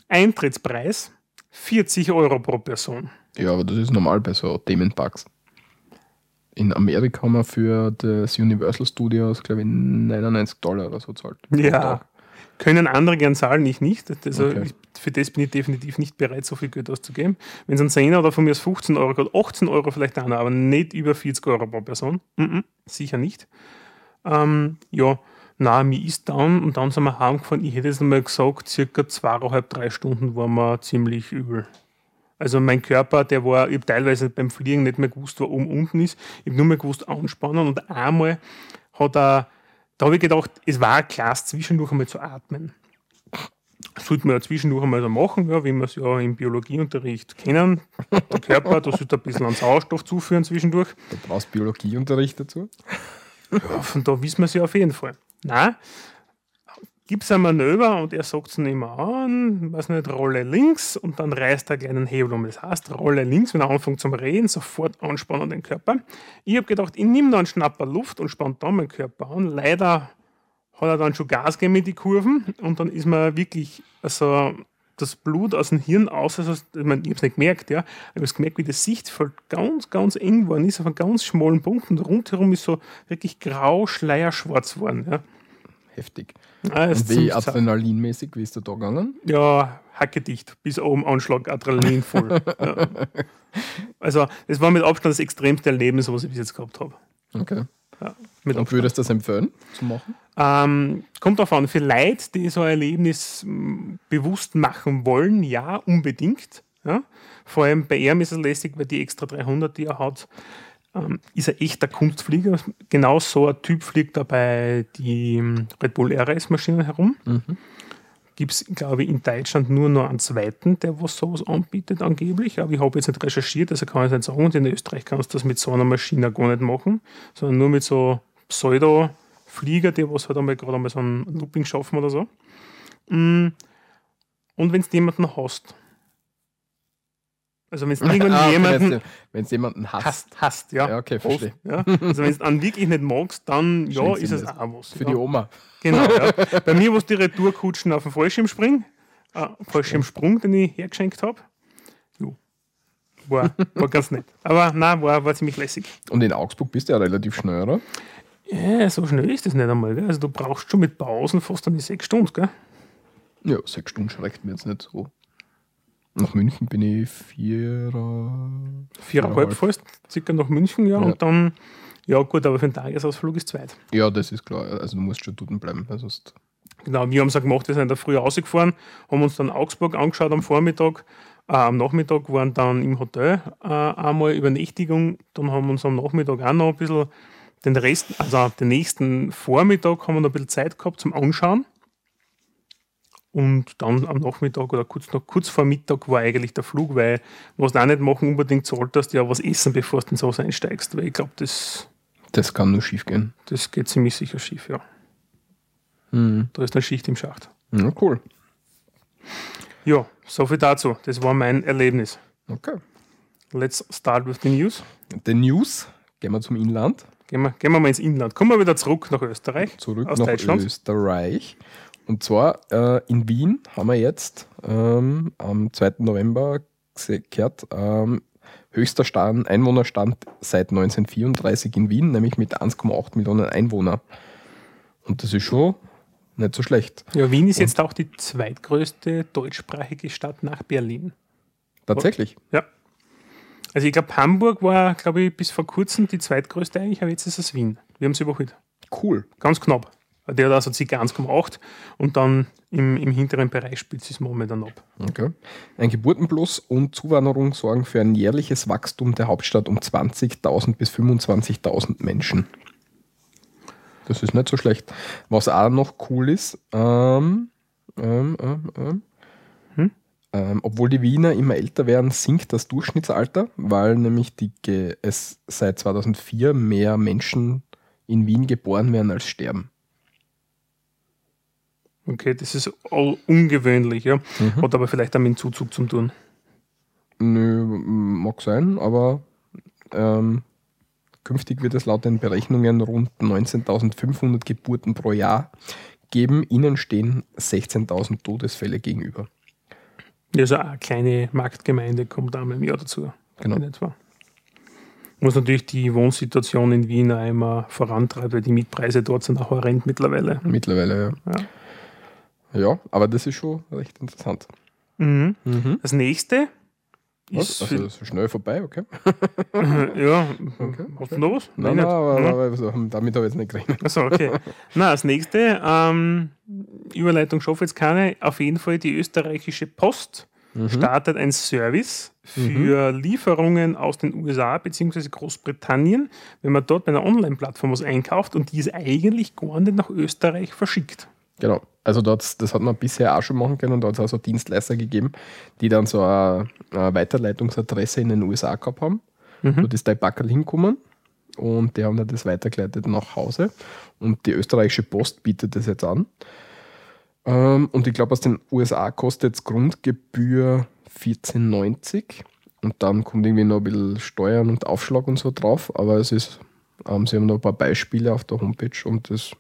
Eintrittspreis 40 Euro pro Person. Ja, aber das ist normal bei so Themenparks. In Amerika haben wir für das Universal Studios, glaube ich, 99 Dollar oder so zahlt. Ja, können andere gern zahlen, ich nicht. Also Okay. ich, für das bin ich definitiv nicht bereit, so viel Geld auszugeben. Wenn es ein 10 oder von mir aus 15 Euro oder 18 Euro vielleicht einer, aber nicht über 40 Euro pro Person. Mhm, sicher nicht. Ähm, ja, na, mir ist dann und dann sind wir heimgefahren. Ich hätte jetzt mal gesagt, circa zweieinhalb, drei Stunden waren wir ziemlich übel. Also mein Körper, der war, ich habe teilweise beim Fliegen nicht mehr gewusst, wo oben unten ist. Ich habe nur mehr gewusst, anspannen. Und einmal hat er, da habe ich gedacht, es war klasse, zwischendurch einmal zu atmen. Das sollte man ja zwischendurch einmal so machen, ja, wie wir es ja im Biologieunterricht kennen. Der Körper, da sollte ein bisschen an Sauerstoff zuführen zwischendurch. Du brauchst Biologieunterricht dazu. Ja, von da wissen wir es ja auf jeden Fall. Nein, gibt es ein Manöver und er sagt es nicht mehr an, weiß nicht, Rolle links und dann reißt er einen kleinen Hebel um. Das heißt, Rolle links, wenn er anfängt zum Reden, sofort anspannen den Körper. Ich habe gedacht, ich nehme da einen Schnapper Luft und spanne da meinen Körper an. Leider hat er dann schon Gas gegeben mit die Kurven und dann ist mir wirklich also das Blut aus dem Hirn aus, also ich, mein, ich habe es nicht gemerkt, ja, aber ich habe es gemerkt, wie das Sichtfeld ganz, ganz eng geworden ist, auf einem ganz schmalen Punkt und rundherum ist so wirklich grau, schleierschwarz geworden. Ja. Heftig. Ah, wie adrenalinmäßig, wie ist du da gegangen? Ja, hackedicht, bis oben Anschlag, Adrenalin voll. ja. Also, das war mit Abstand das extremste Erlebnis, was ich bis jetzt gehabt habe. Okay. Ja, mit Und würdest du das empfehlen zu machen? Ähm, kommt darauf an, für Leute, die so ein Erlebnis m, bewusst machen wollen, ja, unbedingt. Ja. Vor allem bei ihm ist es lästig, weil die extra 300, die er hat, ähm, ist er echter Kunstflieger. Genau so ein Typ fliegt da bei die Red Bull RS-Maschinen herum. Gibt es, glaube ich, in Deutschland nur noch einen zweiten, der was sowas anbietet, angeblich. Aber ich habe jetzt nicht recherchiert, also kann ich nicht sagen. Und in Österreich kannst du das mit so einer Maschine gar nicht machen, sondern nur mit so Pseudo-Flieger, die was halt einmal gerade einmal so ein Looping schaffen oder so. Mm. Und wenn du jemanden hast, also wenn du irgendwann Ah, okay, jemanden Wenn es jemanden hasst. hast, hast, ja. Ja, okay, verstehe. ja. Also wenn du einen wirklich nicht magst, dann ja, Schenkst ist es auch was. Für ja. die Oma. Genau, ja. Bei mir war es die Retourkutschen auf dem Fallschirmspring, äh, Fallschirmsprung, den ich hergeschenkt habe. Jo. War, war ganz nett. Aber nein, war, war ziemlich lässig. Und in Augsburg bist du ja relativ schnell, oder? Ja, so schnell ist das nicht einmal. Gell? Also du brauchst schon mit Pausen fast an die sechs Stunden. Gell? Ja, sechs Stunden schreckt mir jetzt nicht so. Nach München bin ich vier. Viereinhalb Viereinhalb. fast, circa nach München, ja. Ja. Und dann, ja gut, aber für einen Tagesausflug ist zweit. Ja, das ist klar. Also du musst schon dort bleiben. sonst Genau, wir haben es auch gemacht, wir sind da früh rausgefahren, haben uns dann Augsburg angeschaut am Vormittag, Äh, am Nachmittag waren dann im Hotel äh, einmal Übernächtigung. Dann haben wir uns am Nachmittag auch noch ein bisschen den Rest, also den nächsten Vormittag haben wir noch ein bisschen Zeit gehabt zum Anschauen. Und dann am Nachmittag oder kurz, noch, kurz vor Mittag war eigentlich der Flug, weil was du auch nicht machen unbedingt solltest, ja was essen, bevor du ins Haus einsteigst, weil ich glaube, das, Das kann nur schief gehen. das geht ziemlich sicher schief, ja. Mhm. Da ist eine Schicht im Schacht. Ja, cool. Ja, so viel dazu. Das war mein Erlebnis. Okay. Let's start with the news. The News. Gehen wir zum Inland. Gehen wir, gehen wir mal ins Inland. Kommen wir wieder zurück nach Österreich. Zurück aus nach Deutschland. Österreich. Und zwar äh, in Wien haben wir jetzt ähm, am 2. November gehört, ähm, höchster Stand, Einwohnerstand seit 1934 in Wien, nämlich mit 1,8 Millionen Einwohnern. Und das ist schon nicht so schlecht. Ja, Wien ist jetzt auch die zweitgrößte deutschsprachige Stadt nach Berlin. Tatsächlich. Ja. Also ich glaube, Hamburg war, glaube ich, bis vor kurzem die zweitgrößte eigentlich, aber jetzt ist es Wien. Wir haben es überholt. Cool. Ganz knapp. Der hat also ca. 1,8 und dann im, im hinteren Bereich spielt es momentan ab. Okay. Ein Geburtenplus und Zuwanderung sorgen für ein jährliches Wachstum der Hauptstadt um 20.000 bis 25.000 Menschen. Das ist nicht so schlecht. Was auch noch cool ist, ähm, ähm, ähm, ähm, Hm? ähm, obwohl die Wiener immer älter werden, sinkt das Durchschnittsalter, weil nämlich die es seit 2004 mehr Menschen in Wien geboren werden als sterben. Okay, das ist all ungewöhnlich, ja. Mhm. Hat aber vielleicht auch mit dem Zuzug zu tun. Nö, mag sein, aber ähm, künftig wird es laut den Berechnungen rund 19.500 Geburten pro Jahr geben. Ihnen stehen 16.000 Todesfälle gegenüber. Also auch eine kleine Marktgemeinde kommt einmal im Jahr dazu. Genau. In etwa. Muss natürlich die Wohnsituation in Wien auch immer vorantreiben, weil die Mietpreise dort sind auch horrend mittlerweile. Mittlerweile, ja. Ja. Ja, aber das ist schon recht interessant. Mhm. Das nächste Was? ist. Also so schnell vorbei, okay? ja, Okay, hast du noch was? Nein, nicht. nein, aber, Ja. aber so, damit habe ich jetzt nicht gerechnet. Achso, okay. Na, das nächste, ähm, Überleitung schaffe jetzt keine. Auf jeden Fall die österreichische Post startet ein Service für Lieferungen aus den USA bzw. Großbritannien, wenn man dort bei einer Online-Plattform was einkauft und die ist eigentlich gar nicht nach Österreich verschickt. Genau. Also dort, das hat man bisher auch schon machen können und da hat es auch so Dienstleister gegeben, die dann so eine, eine Weiterleitungsadresse in den USA gehabt haben. Dort ist der Backerl hinkommen und die haben dann das weitergeleitet nach Hause. Und die österreichische Post bietet das jetzt an. Ähm, und ich glaube, aus den USA kostet jetzt Grundgebühr 14,90 und dann kommt irgendwie noch ein bisschen Steuern und Aufschlag und so drauf. Aber es ist, ähm, sie haben noch ein paar Beispiele auf der Homepage und das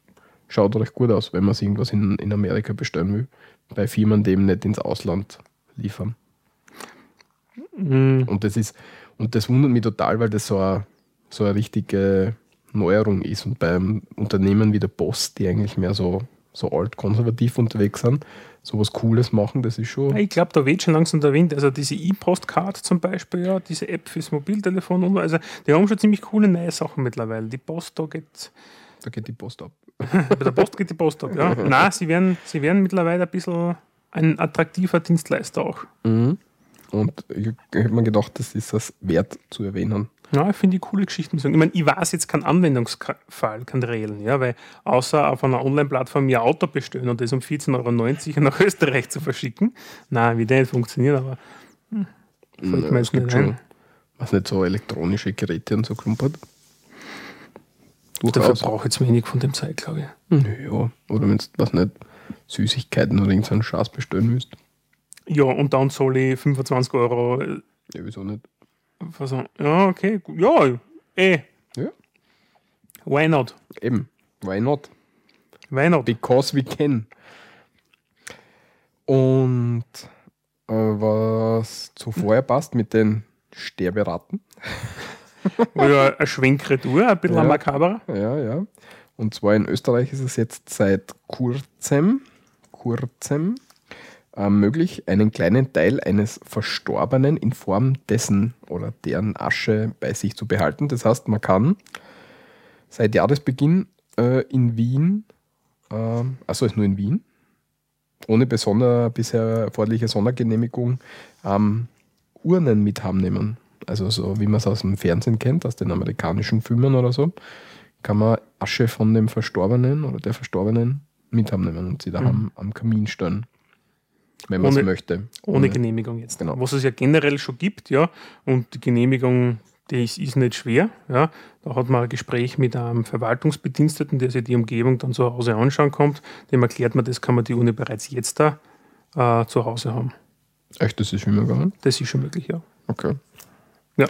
schaut recht gut aus, wenn man sich irgendwas in, in Amerika bestellen will. Bei Firmen, die eben nicht ins Ausland liefern. Mhm. Und das ist, und das wundert mich total, weil das so eine, so eine richtige Neuerung ist. Und beim Unternehmen wie der Post, die eigentlich mehr so, so alt-konservativ unterwegs sind, sowas Cooles machen, das ist schon. Ich glaube, da weht schon langsam der Wind. Also diese E-Postcard zum Beispiel, ja, diese App fürs Mobiltelefon und so. also die haben schon ziemlich coole neue Sachen mittlerweile. Die Post, da geht Da geht die Post ab. Bei der Post geht die Post ab, ja. Nein, sie werden, sie werden mittlerweile ein bisschen ein attraktiver Dienstleister auch. Und ich, ich habe mir gedacht, das ist das wert zu erwähnen. Ja, ich finde die coole Geschichten. Ich meine, ich weiß jetzt keinen Anwendungsfall, keinen reellen, ja, weil außer auf einer Online-Plattform ihr Auto bestellen und das um 14,90 Euro nach Österreich zu verschicken, na, wie der nicht funktioniert, aber hm, mir es gibt nicht schon, ein. was nicht, so elektronische Geräte und so klumpert. Dafür Durchaus. brauche ich jetzt wenig von dem Zeit, glaube ich. Ja, oder wenn du was nicht, Süßigkeiten oder irgendeinen Schatz bestellen müsst. Ja, und dann soll ich 25 Euro. äh, Ja, wieso nicht? Was, ja, okay, gut. ja, eh, Ja, why not? eben. Why not? Why not? Because we can. Und äh, was zuvor passt mit den Sterberaten. Oder eine Schwenkretour, ein bisschen Ja. makaber. Ja, ja. Und zwar in Österreich ist es jetzt seit kurzem, kurzem äh, möglich, einen kleinen Teil eines Verstorbenen in Form dessen oder deren Asche bei sich zu behalten. Das heißt, man kann seit Jahresbeginn äh, in Wien, äh, also ist nur in Wien, ohne besonder, bisher erforderliche Sondergenehmigung, ähm, Urnen mit heimnehmen. Also so wie man es aus dem Fernsehen kennt, aus den amerikanischen Filmen oder so, kann man Asche von dem Verstorbenen oder der Verstorbenen mit heimnehmen und sie daheim am Kamin stellen. Wenn man es Ohne- möchte. Ohne Genehmigung jetzt. Genau. Was es ja generell schon gibt, ja. Und die Genehmigung, die ist, ist nicht schwer. Ja. Da hat man ein Gespräch mit einem Verwaltungsbediensteten, der sich die Umgebung dann zu Hause anschauen kommt. Dem erklärt man, das kann man die Uni bereits jetzt da äh, zu Hause haben. Echt, das ist schon gegangen? Das ist schon möglich, ja. Okay. Ja.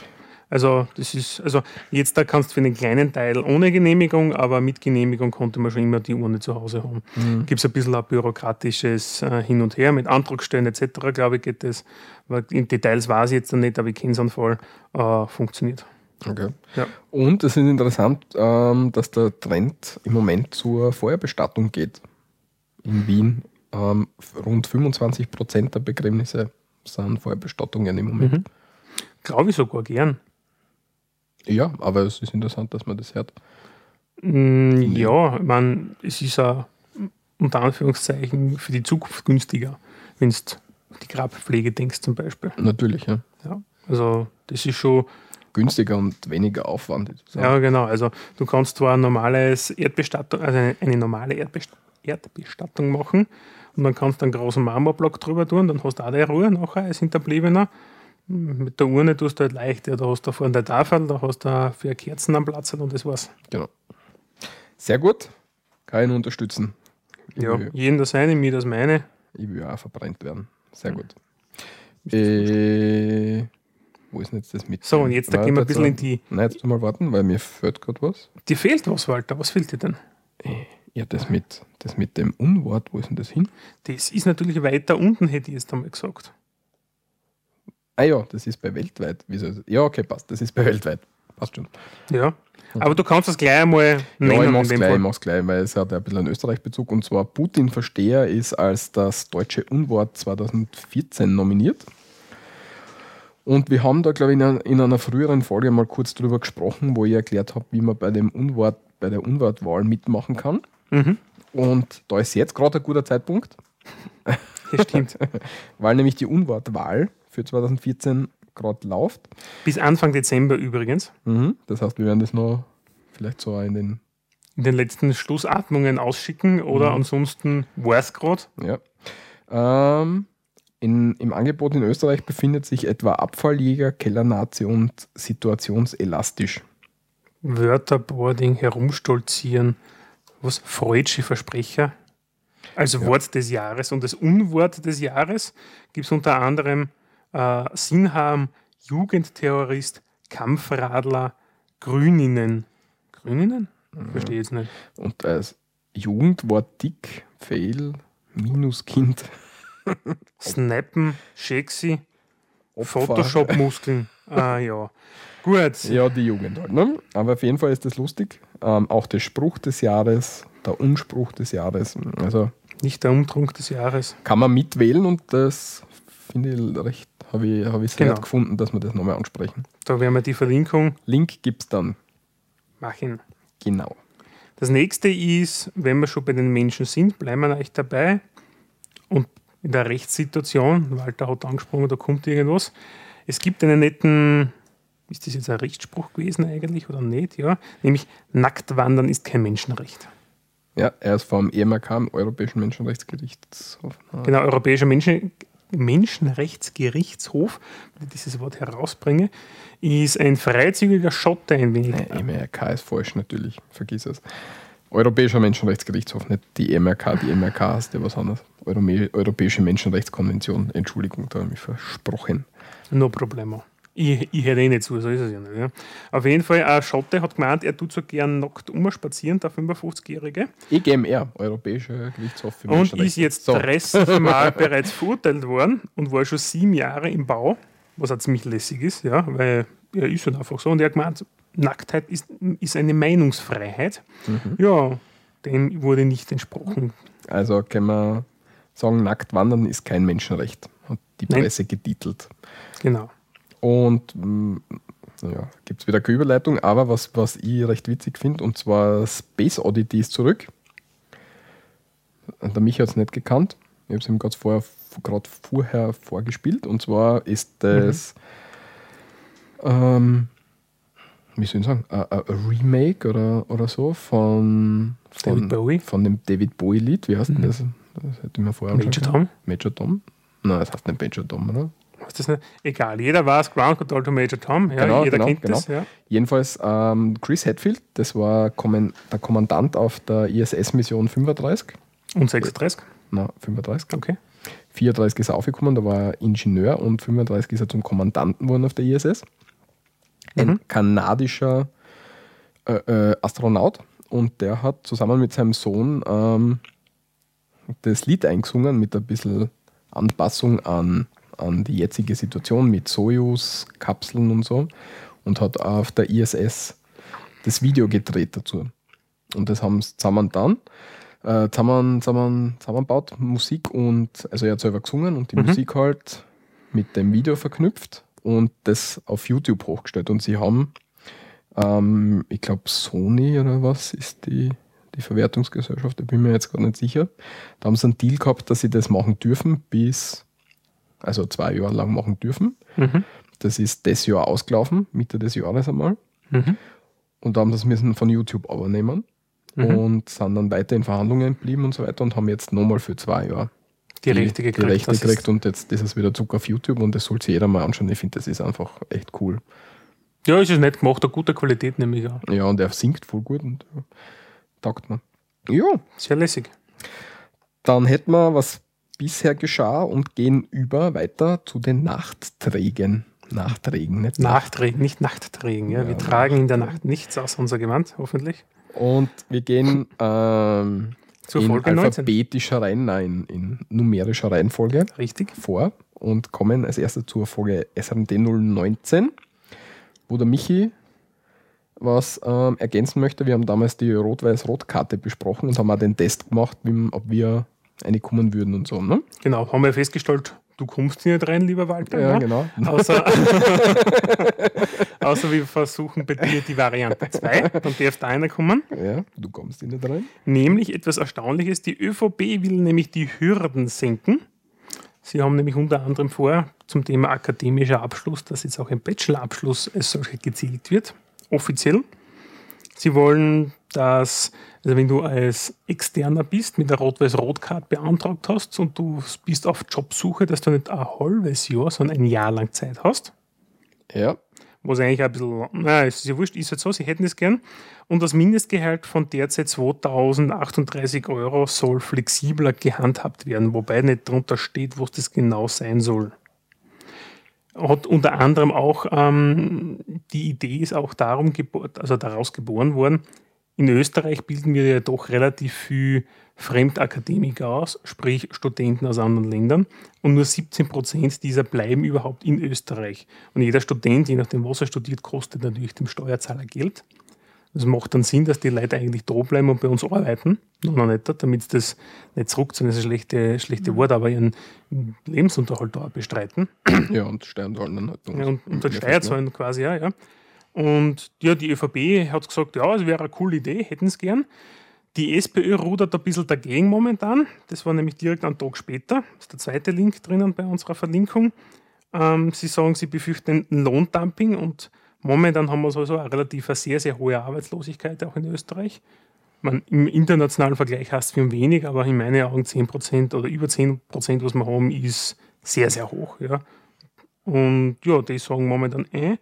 Also das ist, also jetzt da kannst du für einen kleinen Teil ohne Genehmigung, aber mit Genehmigung konnte man schon immer die Urne zu Hause haben. Gibt es ein bisschen ein bürokratisches äh, Hin und Her mit Antragstellen etc., glaube ich, geht das. Weil in Details weiß ich jetzt noch nicht, aber ich kenne es an Fall, äh, funktioniert. okay. Ja. Und es ist interessant, ähm, dass der Trend im Moment zur Feuerbestattung geht. In Wien ähm, rund 25 Prozent der Begräbnisse sind Feuerbestattungen im Moment. Mhm. Glaube ich sogar gern. Ja, aber es ist interessant, dass man das hört. Mm, ja, meine, es ist auch unter Anführungszeichen für die Zukunft günstiger, wenn du die Grabpflege denkst zum Beispiel. Natürlich, ja. Ja. Also das ist schon Günstiger und weniger Aufwand. Ja, genau. Also du kannst zwar ein normales Erdbestattung, also eine, eine normale Erdbest Erdbestattung machen und dann kannst du einen großen Marmorblock drüber tun, dann hast du auch deine Ruhe nachher als Hinterbliebener. Mit der Urne tust du halt leicht, ja, da hast du vorne der Tafel, da hast du vier Kerzen am Platz und das war's. Genau. Sehr gut. Kann ich nur unterstützen. Ich, Ja, jeden das seine, mir das meine. ich will auch verbrennt werden. Sehr gut. Äh, wo ist denn jetzt das mit? So, und jetzt da gehen wir ein bisschen in die. Nein, jetzt mal warten, weil mir fehlt gerade was. Dir fehlt was, Walter. Was fehlt dir denn? Ja, das mit, das mit dem Unwort, wo ist denn das hin? Das ist natürlich weiter unten, hätte ich jetzt einmal gesagt. Ah ja, das ist bei weltweit. Wieso? Ja, okay, passt. Das ist bei weltweit. Passt schon. Ja. Aber du kannst das gleich einmal nennen. Ja, ich mach's gleich, ich mach's gleich, weil es hat ein bisschen einen Österreich-Bezug. Und zwar Putin-Versteher ist als das deutsche Unwort 2014 nominiert. Und wir haben da, glaube ich, in einer, in einer früheren Folge mal kurz drüber gesprochen, wo ich erklärt habe, wie man bei dem Unwort, bei der Unwortwahl mitmachen kann. Mhm. Und da ist jetzt gerade ein guter Zeitpunkt, Ja, stimmt. weil nämlich die Unwortwahl für 2014 gerade läuft. Bis Anfang Dezember übrigens. Mhm. Das heißt, wir werden das noch vielleicht so in den in den letzten Schlussatmungen ausschicken oder ansonsten war es gerade. Ja. Ähm, in, Im Angebot in Österreich befindet sich etwa Abfalljäger, Kellernazi und situationselastisch. Wörterboarding, herumstolzieren, was freudsche Versprecher. Als Wort des Jahres und das Unwort des Jahres gibt es unter anderem äh, Sinnharm, Jugendterrorist, Kampfradler, Grüninnen. Grüninnen? Verstehe jetzt nicht. Und als Jugendwort dick, fail, Minuskind, Snappen, Shexy, Opfer. Photoshop-Muskeln. ah ja. Gut. Ja, die Jugend halt. Ne? Aber auf jeden Fall ist das lustig. Ähm, auch der Spruch des Jahres, der Unspruch des Jahres. Also Nicht der Umtrunk des Jahres. kann man mitwählen und das finde ich recht, habe ich, hab ich sehr Genau. gefunden, dass wir das nochmal ansprechen. Da werden wir die Verlinkung Link gibt es dann. machen. Genau. Das nächste ist, wenn wir schon bei den Menschen sind, bleiben wir euch dabei. Und in der Rechtssituation, Walter hat angesprochen, da kommt irgendwas. Es gibt einen netten, ist das jetzt ein Rechtsspruch gewesen eigentlich oder nicht? Ja, nämlich Nacktwandern ist kein Menschenrecht. Ja, er ist vom EMRK, im Europäischen Menschenrechtsgerichtshof. Genau, Europäischer Menschen, Menschenrechtsgerichtshof, wenn ich dieses Wort herausbringe, ist ein freizügiger Schotte ein wenig. Nein, EMRK ist falsch, natürlich. Vergiss es. Europäischer Menschenrechtsgerichtshof, nicht die EMRK. Die EMRK heißt ja was anderes. Eurome- Europäische Menschenrechtskonvention. Entschuldigung, da habe ich mich versprochen. No problemo. Ich, ich höre eh nicht zu, so ist es ja nicht. Ja. Auf jeden Fall, ein Schotte hat gemeint, er tut so gern nackt umspazieren, der 55-Jährige. EGMR, Europäischer Gerichtshof für Und ist jetzt so. 30 Mal bereits verurteilt worden und war schon sieben Jahre im Bau, was auch ziemlich lässig ist, ja, weil er ist halt einfach so. Und er hat gemeint, Nacktheit ist, ist eine Meinungsfreiheit. Mhm. Ja, dem wurde nicht entsprochen. Also können wir sagen, nackt wandern ist kein Menschenrecht. Hat die Nein. Presse getitelt. Genau. Und mh, ja, gibt es wieder keine Überleitung, aber was, was ich recht witzig finde, und zwar Space Oddity ist zurück. Der Micha hat es nicht gekannt. Ich habe es ihm gerade vorher vorher vorgespielt. Und zwar ist das, ähm, wie soll ich sagen, ein ein- Remake oder, oder so von, von, David Bowie? von dem David Bowie-Lied. Wie heißt denn das? Das hätte ich mir vorher Major Tom? Major Tom? Nein, das heißt nicht Major Tom, oder? Was das nicht? Egal, jeder weiß, Ground Control to Major Tom. Ja, Genau, jeder genau, kennt genau. das. Ja. Jedenfalls ähm, Chris Hadfield, das war Kommen- der Kommandant auf der ISS-Mission 35. Und 36. Na, 35. Okay. 34 ist er aufgekommen, da war er Ingenieur und 35 ist er zum Kommandanten geworden auf der ISS. Ein Mhm. kanadischer äh, äh, Astronaut und der hat zusammen mit seinem Sohn ähm, das Lied eingesungen mit ein bisschen Anpassung an, an die jetzige Situation mit Soyuz, Kapseln und so und hat auf der ISS das Video gedreht dazu. Und das haben sie zusammen dann äh, zusammen, zusammen, zusammenbaut, Musik und, also er hat selber gesungen und die Mhm. Musik halt mit dem Video verknüpft und das auf YouTube hochgestellt. Und sie haben, ähm, ich glaube, Sony oder was ist die, die Verwertungsgesellschaft, da bin ich mir jetzt gar nicht sicher. Da haben sie einen Deal gehabt, dass sie das machen dürfen bis, also zwei Jahre lang machen dürfen. Mhm. Das ist das Jahr ausgelaufen, Mitte des Jahres einmal. Mhm. Und da haben das müssen von YouTube aber nehmen Mhm. und sind dann weiter in Verhandlungen geblieben und so weiter und haben jetzt nochmal für zwei Jahre Die Rechte die gekriegt. Rechte das gekriegt ist, und jetzt ist es wieder Zug auf YouTube und das soll sich jeder mal anschauen. Ich finde, das ist einfach echt cool. ja, ist es nett gemacht, eine gute Qualität nämlich auch. Ja, und er singt voll gut und ja, taugt mir. Ja, Sehr lässig. dann hätten wir, was bisher geschah und gehen über weiter zu den Nachtträgen. Nachträgen, nicht Nachträgen, nicht Nachtträgen. Ja. Ja, Wir tragen in der Nacht nichts aus unser Gewand, hoffentlich. Und wir gehen ähm, Zur in Folge 19. alphabetischer Reihen, nein, in numerischer Reihenfolge Richtig. vor und kommen als erstes zur Folge SRMD 019, wo der Michi was ähm, ergänzen möchte. Wir haben damals die Rot-Weiß-Rot-Karte besprochen und haben auch den Test gemacht, wie, ob wir eine kommen würden und so. Ne? Genau, haben wir festgestellt, du kommst hier nicht rein, lieber Walter. Ja, ne? genau. Außer, außer wir versuchen bei dir die Variante 2, dann darf da einer kommen. Ja, du kommst in nicht rein. Nämlich etwas Erstaunliches, die ÖVP will nämlich die Hürden senken. Sie haben nämlich unter anderem vor, zum Thema akademischer Abschluss, dass jetzt auch ein Bachelorabschluss als solcher gezielt wird, offiziell. Sie wollen, dass, also wenn du als Externer bist, mit der Rot-Weiß-Rot-Card beantragt hast und du bist auf Jobsuche, dass du nicht ein halbes Jahr, sondern ein Jahr lang Zeit hast. Ja, Was eigentlich ein bisschen, naja, es ist ja wurscht, ist halt so, sie hätten es gern. Und das Mindestgehalt von derzeit 2038 Euro soll flexibler gehandhabt werden, wobei nicht drunter steht, was das genau sein soll. Hat unter anderem auch, ähm, die Idee ist auch darum geboren, also daraus geboren worden, in Österreich bilden wir ja doch relativ viel Fremdakademiker aus, sprich Studenten aus anderen Ländern. Und nur 17 Prozent dieser bleiben überhaupt in Österreich. Und jeder Student, je nachdem, was er studiert, kostet natürlich dem Steuerzahler Geld. Das macht dann Sinn, dass die Leute eigentlich da bleiben und bei uns arbeiten. Noch noch nicht, damit sie das nicht zurückziehen, das ist ein schlechte, schlechte Wort, aber ihren Lebensunterhalt da auch bestreiten. ja, und Steuern zahlen dann halt. Ja, und, und dann Steuer zahlen quasi, ja, ja. Und ja, die ÖVP hat gesagt, ja, es wäre eine coole Idee, hätten es gern. Die SPÖ rudert ein bisschen dagegen momentan. Das war nämlich direkt einen Tag später. Das ist der zweite Link drinnen bei unserer Verlinkung. Ähm, sie sagen, sie befürchten Lohndumping und momentan haben wir sowieso eine relativ eine sehr, sehr hohe Arbeitslosigkeit auch in Österreich. Man, Im internationalen Vergleich heißt es viel wenig, aber in meinen Augen 10% oder über 10%, was wir haben, ist sehr, sehr hoch. Ja. Und ja, die sagen momentan, äh,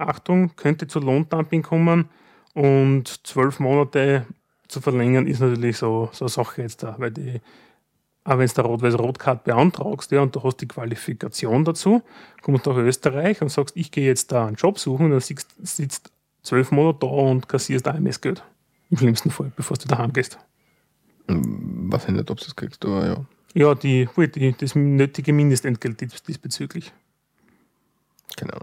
Achtung, könnte zu Lohndumping kommen und zwölf Monate zu verlängern ist natürlich so, so eine Sache jetzt da, weil die, auch wenn du der Rot-Weiß-Rot-Card beantragst ja, und du hast die Qualifikation dazu, kommst nach Österreich und sagst, ich gehe jetzt da einen Job suchen und dann sitzt, sitzt zwölf Monate da und kassierst AMS-Geld. Im schlimmsten Fall, bevor du daheim gehst. Weiß ich nicht, ob du es kriegst, aber ja. Ja, die, die, das nötige Mindestentgelt dies- diesbezüglich. Genau.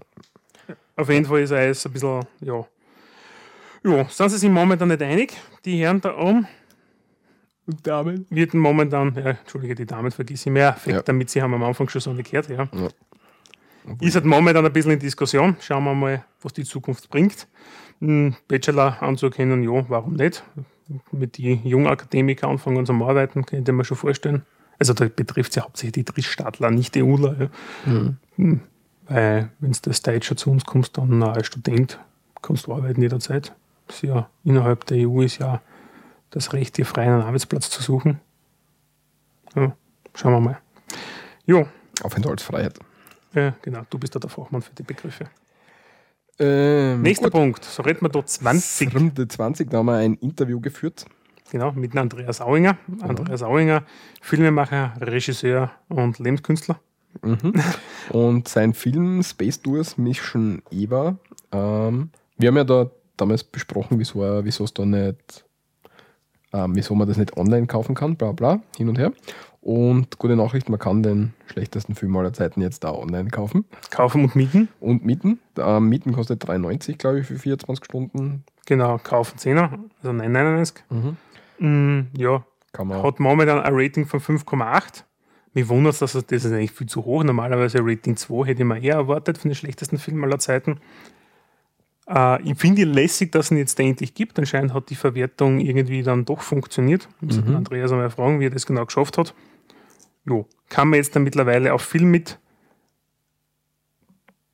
Auf jeden Fall ist er jetzt ein bisschen, ja. Ja, sind sie sich momentan nicht einig, die Herren da oben. Und Damen? Wird momentan, ja, Entschuldige, die Damen vergiss ich mehr, Ja. damit sie haben am Anfang schon so gehört, ja. Ja. Ist halt momentan ein bisschen in Diskussion. Schauen wir mal, was die Zukunft bringt. Einen Bachelor anzukennen, ja, warum nicht? Mit die jungen Akademiker anfangen zum Arbeiten, könnte man schon vorstellen. Also da betrifft es ja hauptsächlich die Drittstaatler, nicht die EUler. Ja. Mhm. Weil, wenn du als Deutscher zu uns kommst, dann als Student kannst du arbeiten jederzeit. Das ist ja, innerhalb der EU ist ja das Recht, dir frei einen Arbeitsplatz zu suchen. Ja, schauen wir mal. Jo. Aufenthaltsfreiheit. Ja, genau. Du bist da der Fachmann für die Begriffe. Ähm, Nächster gut. Punkt. So reden wir da 20. Runde 20, da haben wir ein Interview geführt. Genau, mit Andreas Auinger. Andreas Auinger, Filmemacher, Regisseur und Lebenskünstler. Und sein Film Space Tours Mission Eva, ähm, wir haben ja da damals besprochen, wieso, es da nicht, ähm, wieso man das nicht online kaufen kann, bla bla, hin und her. Und gute Nachricht, man kann den schlechtesten Film aller Zeiten jetzt da online kaufen Kaufen und mieten. und mieten. Ähm, mieten kostet 3,90, glaube ich, für 24 Stunden. Genau, kaufen 10er, also 9,99. Mm, ja, Kann man. hat momentan ein Rating von 5,8. Mich wundert es, dass es- das ist eigentlich viel zu hoch. Normalerweise Rating 2 hätte ich mir eher erwartet für den schlechtesten Film aller Zeiten. Äh, ich finde lässig, dass es ihn jetzt endlich gibt. Anscheinend hat die Verwertung irgendwie dann doch funktioniert. Ich den Andreas einmal fragen, wie er das genau geschafft hat. Jo, kann man jetzt dann mittlerweile auf Film mit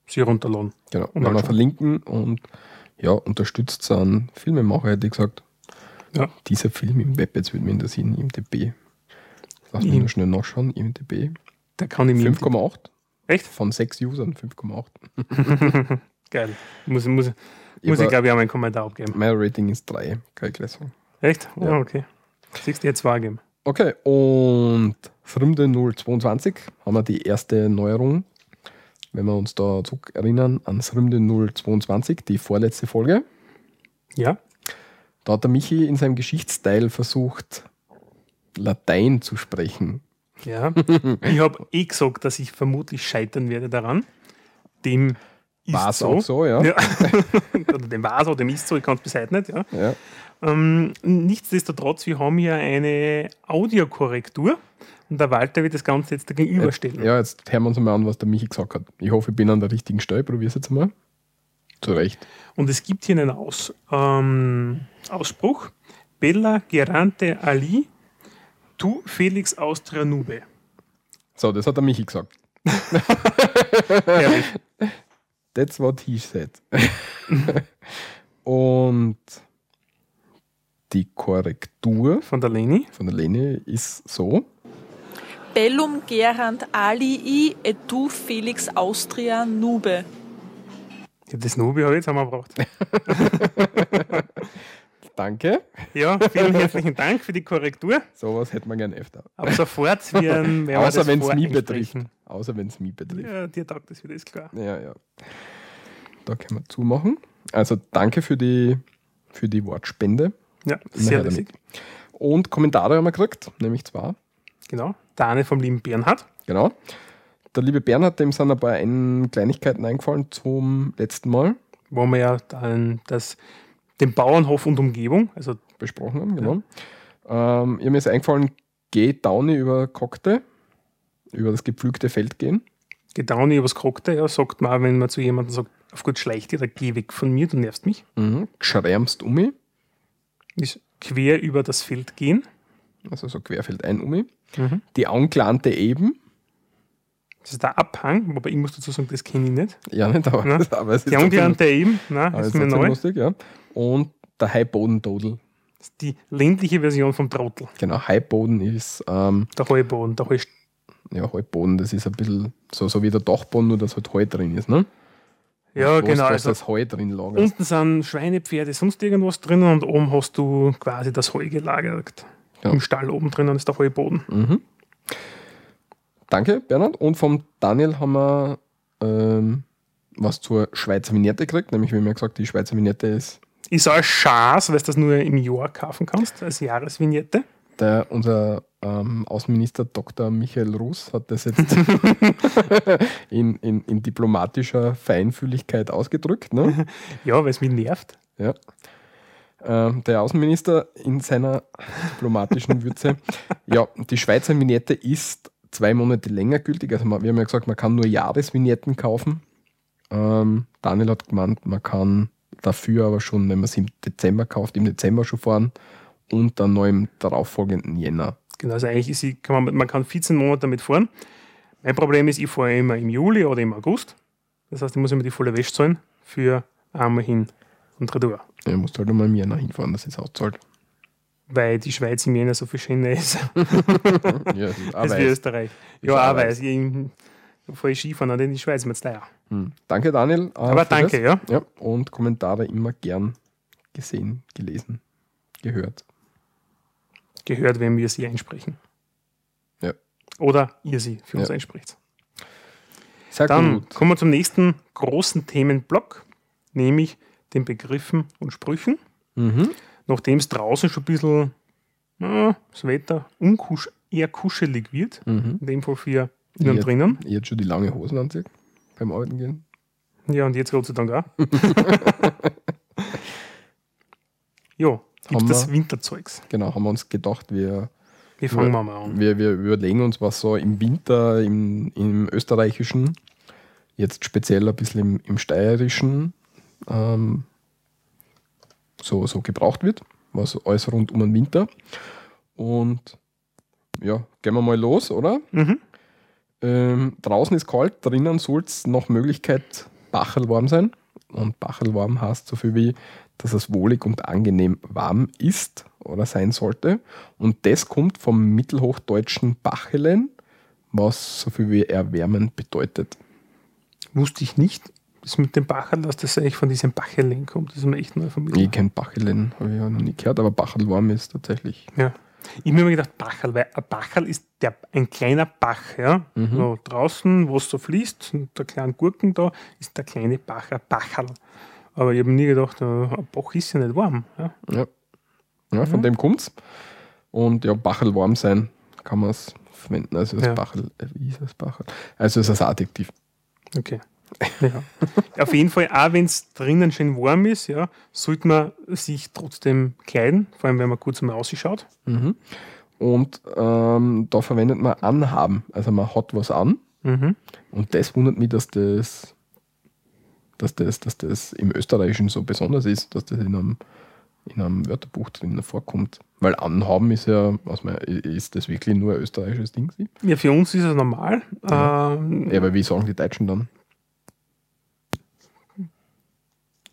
sie runterladen. Genau, Und anschauen. verlinken und ja, unterstützt einen Filmemacher, hätte ich gesagt. Ja. Dieser Film im Web, jetzt würde mich interessieren, IMDB. Lass mich Im- nur schnell nachschauen, IMDB. Da kann ich mir 5,8 Echt? von 6 Usern, 5,8. Geil. Muss, muss, muss Ich glaube ich, auch einen Kommentar abgeben. Mein Rating ist 3, kann ich gleich sagen. Echt? Ja. Ja, okay. Siehst du jetzt wahrgeben. Okay, und Frümde 022 haben wir die erste Neuerung. Wenn wir uns da zurück erinnern an Frümde 022, die vorletzte Folge. Ja. Da hat der Michi in seinem Geschichtsteil versucht, Latein zu sprechen. Ja. ich habe eh gesagt, dass ich vermutlich scheitern werde daran. Dem War es so. auch so, ja. Ja. Oder dem war so, dem ist so, ich kann es bis heute nicht. Ja. ja. Ähm, nichtsdestotrotz, wir haben ja eine Audiokorrektur und der Walter wird das Ganze jetzt gegenüberstellen. Ja, jetzt hören wir uns mal an, was der Michi gesagt hat. Ich hoffe, ich bin an der richtigen Stelle. Probier es jetzt mal. Zu Recht. Und es gibt hier einen Aus, ähm, Ausspruch. Bella Gerante Ali, tu Felix Austria Nube. So, das hat der Michi gesagt. Herrlich. That's what he said. Und die Korrektur Von der Leni. von der Lene ist so. Bellum gerant alii et tu Felix Austria nube. Ja, das Nube habe ich jetzt einmal gebraucht. Danke. Ja, vielen herzlichen Dank für die Korrektur. Sowas hätte man gern öfter. Ab sofort werden wir Außer wenn es mich betrifft. Außer wenn es mich betrifft. Ja, dir taugt das wieder, ist klar. Ja, ja. Da können wir zumachen. Also danke für die, für die Wortspende. Ja, sehr lässig. Und Kommentare haben wir gekriegt, nämlich zwei. Genau. Dane vom lieben Bernhard. Genau. Der liebe Bernhard, dem sind ein paar ein Kleinigkeiten eingefallen zum letzten Mal wo wir ja dann das, den Bauernhof und Umgebung, also besprochen haben. Genau. Ähm, ihr mir ist eingefallen, geh Downy über Cockte, über das gepflügte Feld gehen. Gedauni übers Krockte, ja, sagt man wenn man zu jemandem sagt, auf gut schleich dir, da geh weg von mir, du nervst mich. Mhm. Geschrärmst um mich, Ist quer über das Feld gehen. also so querfeld ein um mich. Mhm. Die Anglante eben, Das ist der Abhang, wobei ich muss dazu sagen, das kenne ich nicht. ja nicht, aber, Ja. aber es ist Die Angelernte eben, nein, ist mir neu. lustig, ja. Und der Highboden-Dodel. Das ist die ländliche Version vom Trottel. Genau, Highboden ist ähm, Der Heuboden, der Heu ja, Halbboden, das ist ein bisschen so, so wie der Dachboden, nur dass halt Heu drin ist, ne? Ja, Wo genau. Also das Heu drin lagerst. unten sind Schweine, Pferde, sonst irgendwas drinnen und oben hast du quasi das Heu gelagert. Ja. Im Stall oben drinnen ist der Heuboden. Danke, Bernhard. Und vom Daniel haben wir ähm, was zur Schweizer Vignette gekriegt, nämlich wie mir gesagt, die Schweizer Vignette ist Ist auch ein Schatz, weil du das nur im Jahr kaufen kannst, als Jahresvignette. der, unser ähm, Außenminister Dr. Michael Russ hat das jetzt in, in, in diplomatischer Feinfühligkeit ausgedrückt. Ne? Ja, weil es mich nervt. Ja. Ähm, der Außenminister in seiner diplomatischen Würze. Ja, die Schweizer Vignette ist zwei Monate länger gültig. Also man, wir haben ja gesagt, man kann nur Jahresvignetten kaufen. Ähm, Daniel hat gemeint, man kann dafür aber schon, wenn man sie im Dezember kauft, im Dezember schon fahren und dann noch im darauffolgenden Jänner. Genau, also eigentlich sie, kann man, man kann 14 Monate damit fahren. Mein Problem ist, ich fahre immer im Juli oder im August. Das heißt, ich muss immer die volle Wäsche zahlen für einmal hin und retour. Ja, musst halt einmal im Jänner hinfahren, dass es auszahlt. Weil die Schweiz im Jänner so viel schöner ist Ja, das ist auch als. Österreich. Ja, auch weiß. weiß. Ich, ich Skifahren, aber in die Schweiz ist mir zu teuer. Hm. Danke, Daniel. äh, Aber danke, ja. ja. Und Kommentare immer gern gesehen, gelesen, gehört. Gehört, wenn wir sie einsprechen. Ja. Oder ihr sie für uns Ja. einspricht. Sehr Dann gut. kommen wir zum nächsten großen Themenblock, nämlich den Begriffen und Sprüchen. Mhm. Nachdem es draußen schon ein bisschen na, das Wetter eher kuschelig wird, Mhm. in dem Fall für innen Ja. drinnen. Ich jetzt schon die lange Hosen anzieht beim Arbeiten gehen. Ja, und jetzt Gott sei Dank auch. jo, gibt Haben das Winterzeugs. Genau, haben wir uns gedacht, wir, Wir fangen wir mal an. wir, wir überlegen uns, was so im Winter im, im Österreichischen, jetzt speziell ein bisschen im, im Steirischen, ähm, so, so gebraucht wird, was alles rund um den Winter. Und ja, gehen wir mal los, oder? Mhm. Ähm, draußen ist kalt, drinnen soll es nach Möglichkeit bachelwarm sein. Und bachelwarm heißt so viel wie, dass es wohlig und angenehm warm ist oder sein sollte. Und das kommt vom mittelhochdeutschen Bachelen, was so viel wie erwärmen bedeutet. Wusste ich nicht, das mit dem Bacherl, dass das eigentlich von diesem Bachelen kommt. Das ist mir echt neu vermittelt. Ich kenne Bachelen, habe ich ja noch nie gehört, aber bachelwarm ist tatsächlich. Ja. Ich habe mir immer gedacht, Bacherl, weil ein Bacherl ist der, ein kleiner Bach. Ja? Mhm. So draußen, wo es so fließt, und der kleine Gurken da, ist der kleine Bach, ein Bacherl. Aber ich habe mir nie gedacht, ein Bach ist ja nicht warm. Ja? Ja, ja von dem kommt's. Und ja, bachelwarm sein kann man es verwenden. Also das Ja. Bachel, äh, wie ist das Bachel? Also es ist ein Adjektiv. Okay. Ja. Auf jeden Fall, auch wenn es drinnen schön warm ist, ja, sollte man sich trotzdem kleiden, vor allem wenn man kurz mal ausschaut. Mhm. Und ähm, da verwendet man anhaben. Also man hat was an. Mhm. Und das wundert mich, dass das, dass das, dass das im Österreichischen so besonders ist, dass das in einem, in einem Wörterbuch drin vorkommt. Weil anhaben ist ja, was man, ist das wirklich nur ein österreichisches Ding? Ja, für uns ist es normal. Ähm, Ja, aber wie sagen die Deutschen dann?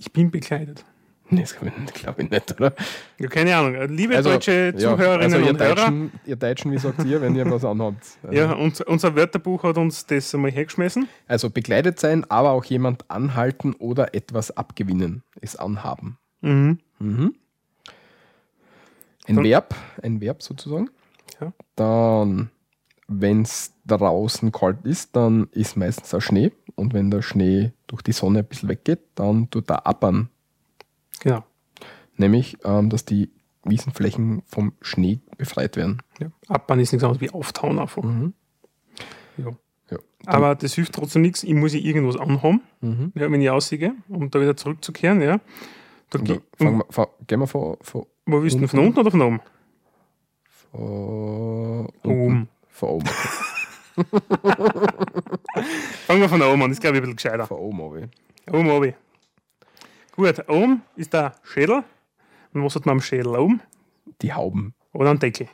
Ich bin bekleidet. Nee, das glaube ich nicht, oder? Ja, keine Ahnung. Liebe Also, deutsche ja, Zuhörerinnen also ihr und Hörer, Deutschen, ihr Deutschen, wie sagt ihr, wenn ihr was anhabt? Also, ja, uns, unser Wörterbuch hat uns das einmal hergeschmissen. also bekleidet sein, aber auch jemand anhalten oder etwas abgewinnen, ist anhaben. Mhm. Mhm. Ein Verb, ein Verb sozusagen. Ja. Dann, wenn es draußen kalt ist, dann ist meistens auch Schnee. Und wenn der Schnee durch die Sonne ein bisschen weggeht, dann tut er abern. Genau. Nämlich, ähm, dass die Wiesenflächen vom Schnee befreit werden. Ja. Abbauen ist nichts anderes wie auftauen einfach. Mhm. Ja. Ja. Aber das hilft trotzdem nichts. Ich muss ja irgendwas anhaben, Mhm. ja, wenn ich aussehe, um da wieder zurückzukehren. Ja. Da ge- wir, fa- gehen wir von, von, Wo willst du denn, von unten oder von oben? von Oben. Von oben. Fangen wir von oben an, das ist glaube ich ein bisschen gescheiter. Von oben, habe ich. Oben, oben. Gut, oben ist der Schädel. Und was hat man am Schädel oben? Die Hauben. Oder ein Deckel?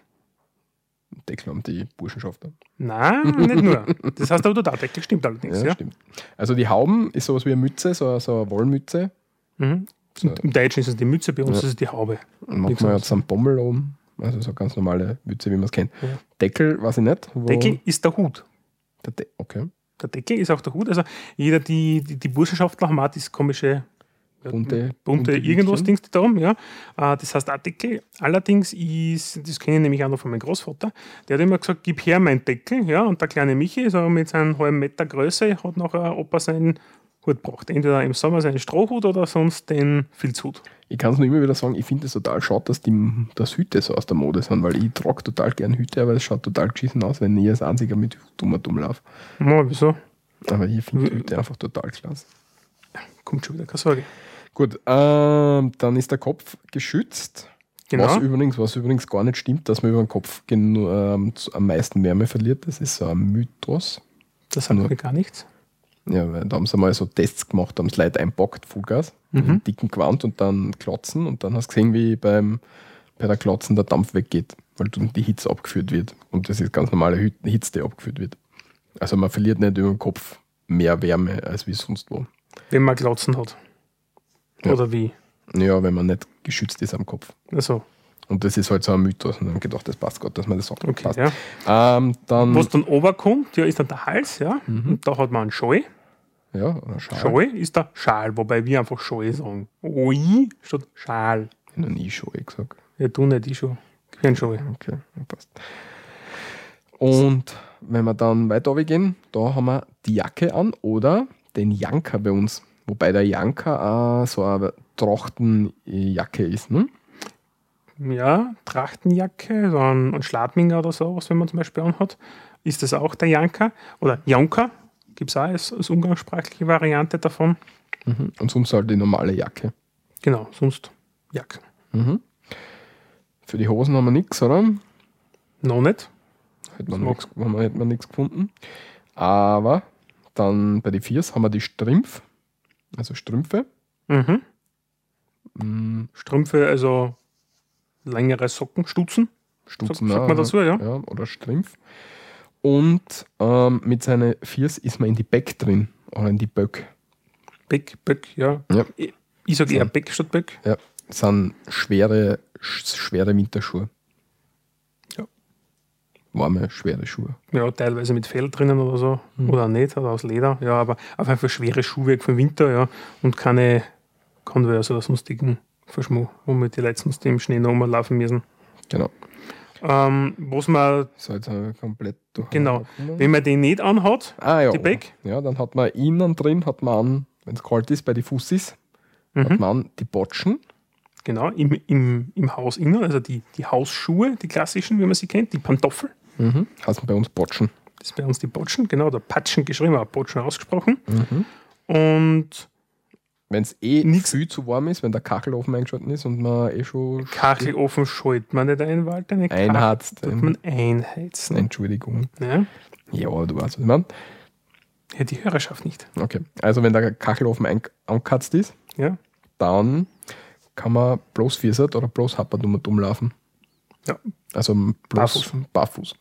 Deckel haben die Burschenschaften. Nein, nicht nur. Das heißt aber der Deckel stimmt allerdings. Ja, Ja, stimmt. Also die Hauben ist sowas wie eine Mütze, so, so eine Wollmütze. Mhm. So. Im Deutschen ist es die Mütze, bei uns Ja. ist es die Haube. Und manchmal hat es einen Bommel oben. Also so eine ganz normale Mütze, wie man es kennt. Ja. Deckel, weiß ich nicht. Deckel ist der Hut. Der De okay. Der Deckel ist auch der Hut. Also jeder, die, die, die Burschenschaftler haben auch das komische Bunte- bunte, bunte irgendwas. Dings da oben, ja. Äh, Das heißt auch Deckel. Allerdings ist, das kenne ich nämlich auch noch von meinem Großvater, der hat immer gesagt, gib her meinen Deckel, ja. Und der kleine Michi, so mit seinem halben Meter Größe, hat nachher Opa seinen Hut gebracht. Entweder im Sommer seinen Strohhut oder sonst den Filzhut. Ich kann es nur immer wieder sagen, ich finde es total schade, dass die dass Hüte so aus der Mode sind, weil ich trage total gern Hüte, aber es schaut total geschissen aus, wenn ich als einziger mit dummer dumm laufe. Ja, wieso? Aber ich finde Hüte einfach total klasse. Kommt schon wieder, keine Sorge. Gut, ähm, dann ist der Kopf geschützt. Genau. Was, übrigens, was übrigens gar nicht stimmt, dass man über den Kopf zu- am meisten Wärme verliert. Das ist so ein Mythos. Das Ja. mir gar nichts. Ja, weil da haben sie mal so Tests gemacht, haben es Leute einpackt, Vollgas, mit einem dicken Quant und dann klotzen und dann hast du gesehen, wie beim, bei der Klotzen der Dampf weggeht. weil dann die Hitze abgeführt wird. Und das ist ganz normale Hitze, die abgeführt wird. Also man verliert nicht über den Kopf mehr Wärme als wie sonst wo. Wenn man Glotzen hat. Ja. Oder wie? Ja, wenn man nicht geschützt ist am Kopf. Also, Und das ist halt so ein Mythos. Und dann gedacht, das passt Gott, dass man das sagt. okay, passt. ja. Ähm, dann, Was dann oberkommt, ja, ist dann der Hals, ja. Und da hat man einen Schal. Ja, oder Schal. Schal ist der Schal, wobei wir einfach Schal sagen. Oi statt Schal. Ich habe noch nie Schal gesagt. Ja, du nicht, ich schon. Wie ein Schal. Okay, passt. Und wenn wir dann weiter gehen, da haben wir die Jacke an oder den Janker bei uns. Wobei der Janker auch so eine Trachtenjacke ist. Ne? Ja, Trachtenjacke, so ein, ein Schladminger oder sowas, wenn man zum Beispiel anhat. Ist das auch der Janker? Oder Janker? Gibt es auch als, als umgangssprachliche Variante davon. Mhm. Und sonst halt die normale Jacke. Genau, sonst Jacke. Für die Hosen haben wir nichts, oder? Noch nicht. Hätte man Das nichts wir- hätten wir nichts gefunden. Aber dann bei den Viers haben wir die Strümpf, also Strümpfe. Mhm. Mm, Strümpfe, also längere Socken, Stutzen. Stutzen, sagt man auch, dazu, ja. ja. Oder Strümpf. Und ähm, mit seinen Viers ist man in die Beck drin. Oder in die Böck. Beck, Böck, ja. Ja. Ich, ich sage eher Beck statt Böck. Ja, das sind schwere, sch- schwere Winterschuhe. Ja. Warme, schwere Schuhe. Ja, teilweise mit Fell drinnen oder so. Oder auch nicht, oder aus Leder. Ja, aber auf jeden Fall schwere Schuhwerk für den Winter, ja. Und keine Converse oder sonstigen Verschmuh, womit die Leute sonst im Schnee noch laufen müssen. Genau. Ähm, was man, So, jetzt haben wir komplett durch. genau, wenn man den nicht anhat, Ah, ja. die Beck. Ja, dann hat man innen drin, hat man an, wenn es kalt ist, bei den Fussis, Mhm. hat man an die Botschen. genau, im, im, im Haus innen, also die, die Hausschuhe, die klassischen, wie man sie kennt, die Pantoffel. Mhm. Heißt bei uns Botschen. Das ist bei uns die Botschen, genau, der Patschen geschrieben, aber Botschen ausgesprochen. Mhm. Und Wenn es eh Nix- viel zu warm ist, wenn der Kachelofen eingeschaltet ist und man eh schon Kachelofen schaltet man nicht ein, Walter. Eine einheizt. tut man einheizen. Entschuldigung. Ja? Ja, du weißt, was ich meine. ja, die Hörerschaft nicht. Okay. Also, wenn der Kachelofen angekatzt ist, Ja, dann kann man bloß Viersat oder bloß Happert um dumm laufen. ja. Also bloß Barfuß. barfuß.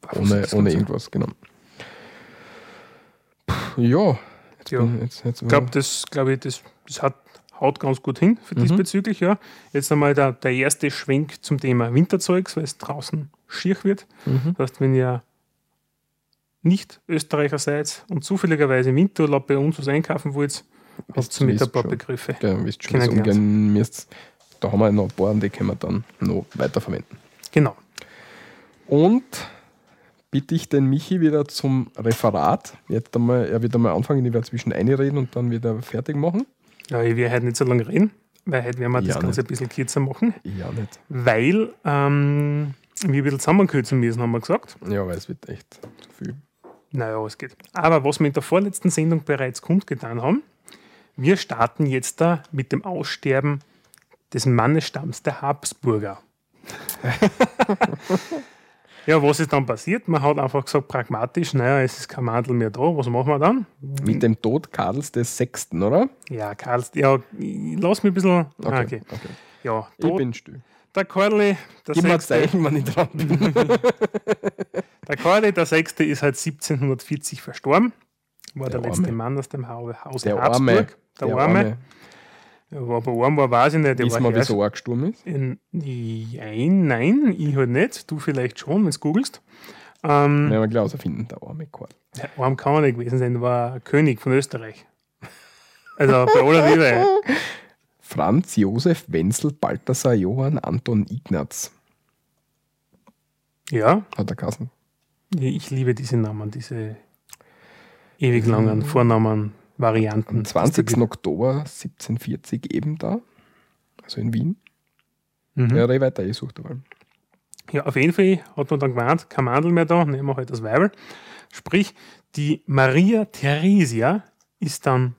Barfuß Ohne, ohne irgendwas, genau. Puh, ja, Ich glaube, das, glaub ich, das, das hat, haut ganz gut hin für diesbezüglich. Ja. Jetzt einmal der, der erste Schwenk zum Thema Winterzeugs, weil es draußen schier wird. Mhm. Das heißt, wenn ihr nicht Österreicher seid und zufälligerweise im Winterurlaub bei uns was einkaufen wollt, habt ihr mit ein paar schon. Begriffe. ja, wisst schon, umgehen müsst. Da haben wir noch ein paar und die können wir dann noch weiterverwenden. Genau. Und bitte ich den Michi wieder zum Referat. Jetzt einmal, er wird einmal anfangen, ich werde zwischen einreden und dann wieder fertig machen. Ja, ich werde heute nicht so lange reden, weil heute werden wir Ja, das Ganze nicht. ein bisschen kürzer machen, Ja, nicht. weil ähm, wir ein bisschen zusammenkürzen müssen, haben wir gesagt. Ja, weil es wird echt zu viel. Naja, es geht. Aber was wir in der vorletzten Sendung bereits kundgetan haben, wir starten jetzt da mit dem Aussterben des Mannestamms der Habsburger. ja, was ist dann passiert? Man hat einfach gesagt, pragmatisch, naja, es ist kein Mandel mehr da, was machen wir dann? Mit dem Tod Karls des Sechsten, oder? Ja, Karl, ja, ich- lass mich ein bisschen. Ah, okay. okay. Ja, Ich tot, bin still. der Karli, der Gib Sechste, Zeichen, wenn ich dran bin. der Karli, der Sechste, ist halt 1740 verstorben. War der, Der letzte Arme. Mann aus dem Hau- Haus Der Habsburg. Arme. Der, Arme. Ja, aber arm war, weiß ich nicht. Der Wissen wir, wieso er gestorben ist? In- Nein, nein, ich halt nicht. Du vielleicht schon, wenn du googelst. Ähm, Werden wir gleich herausfinden, der arme Karl. der Arm kann er nicht gewesen sein, war König von Österreich. Also bei aller Liebe. Franz Josef Wenzel Balthasar Johann Anton Ignaz Ja, hat er geheißen. ich liebe diese Namen, diese ewig langen Vornamen, Varianten. Am 20. Oktober 1740 eben da, also in Wien. Mhm. Ja, weiter, ich suche dabei. Ja, auf jeden Fall hat man dann gemeint, kein Mandel mehr da, nehmen wir halt das Weibel. Sprich, die Maria Theresia ist dann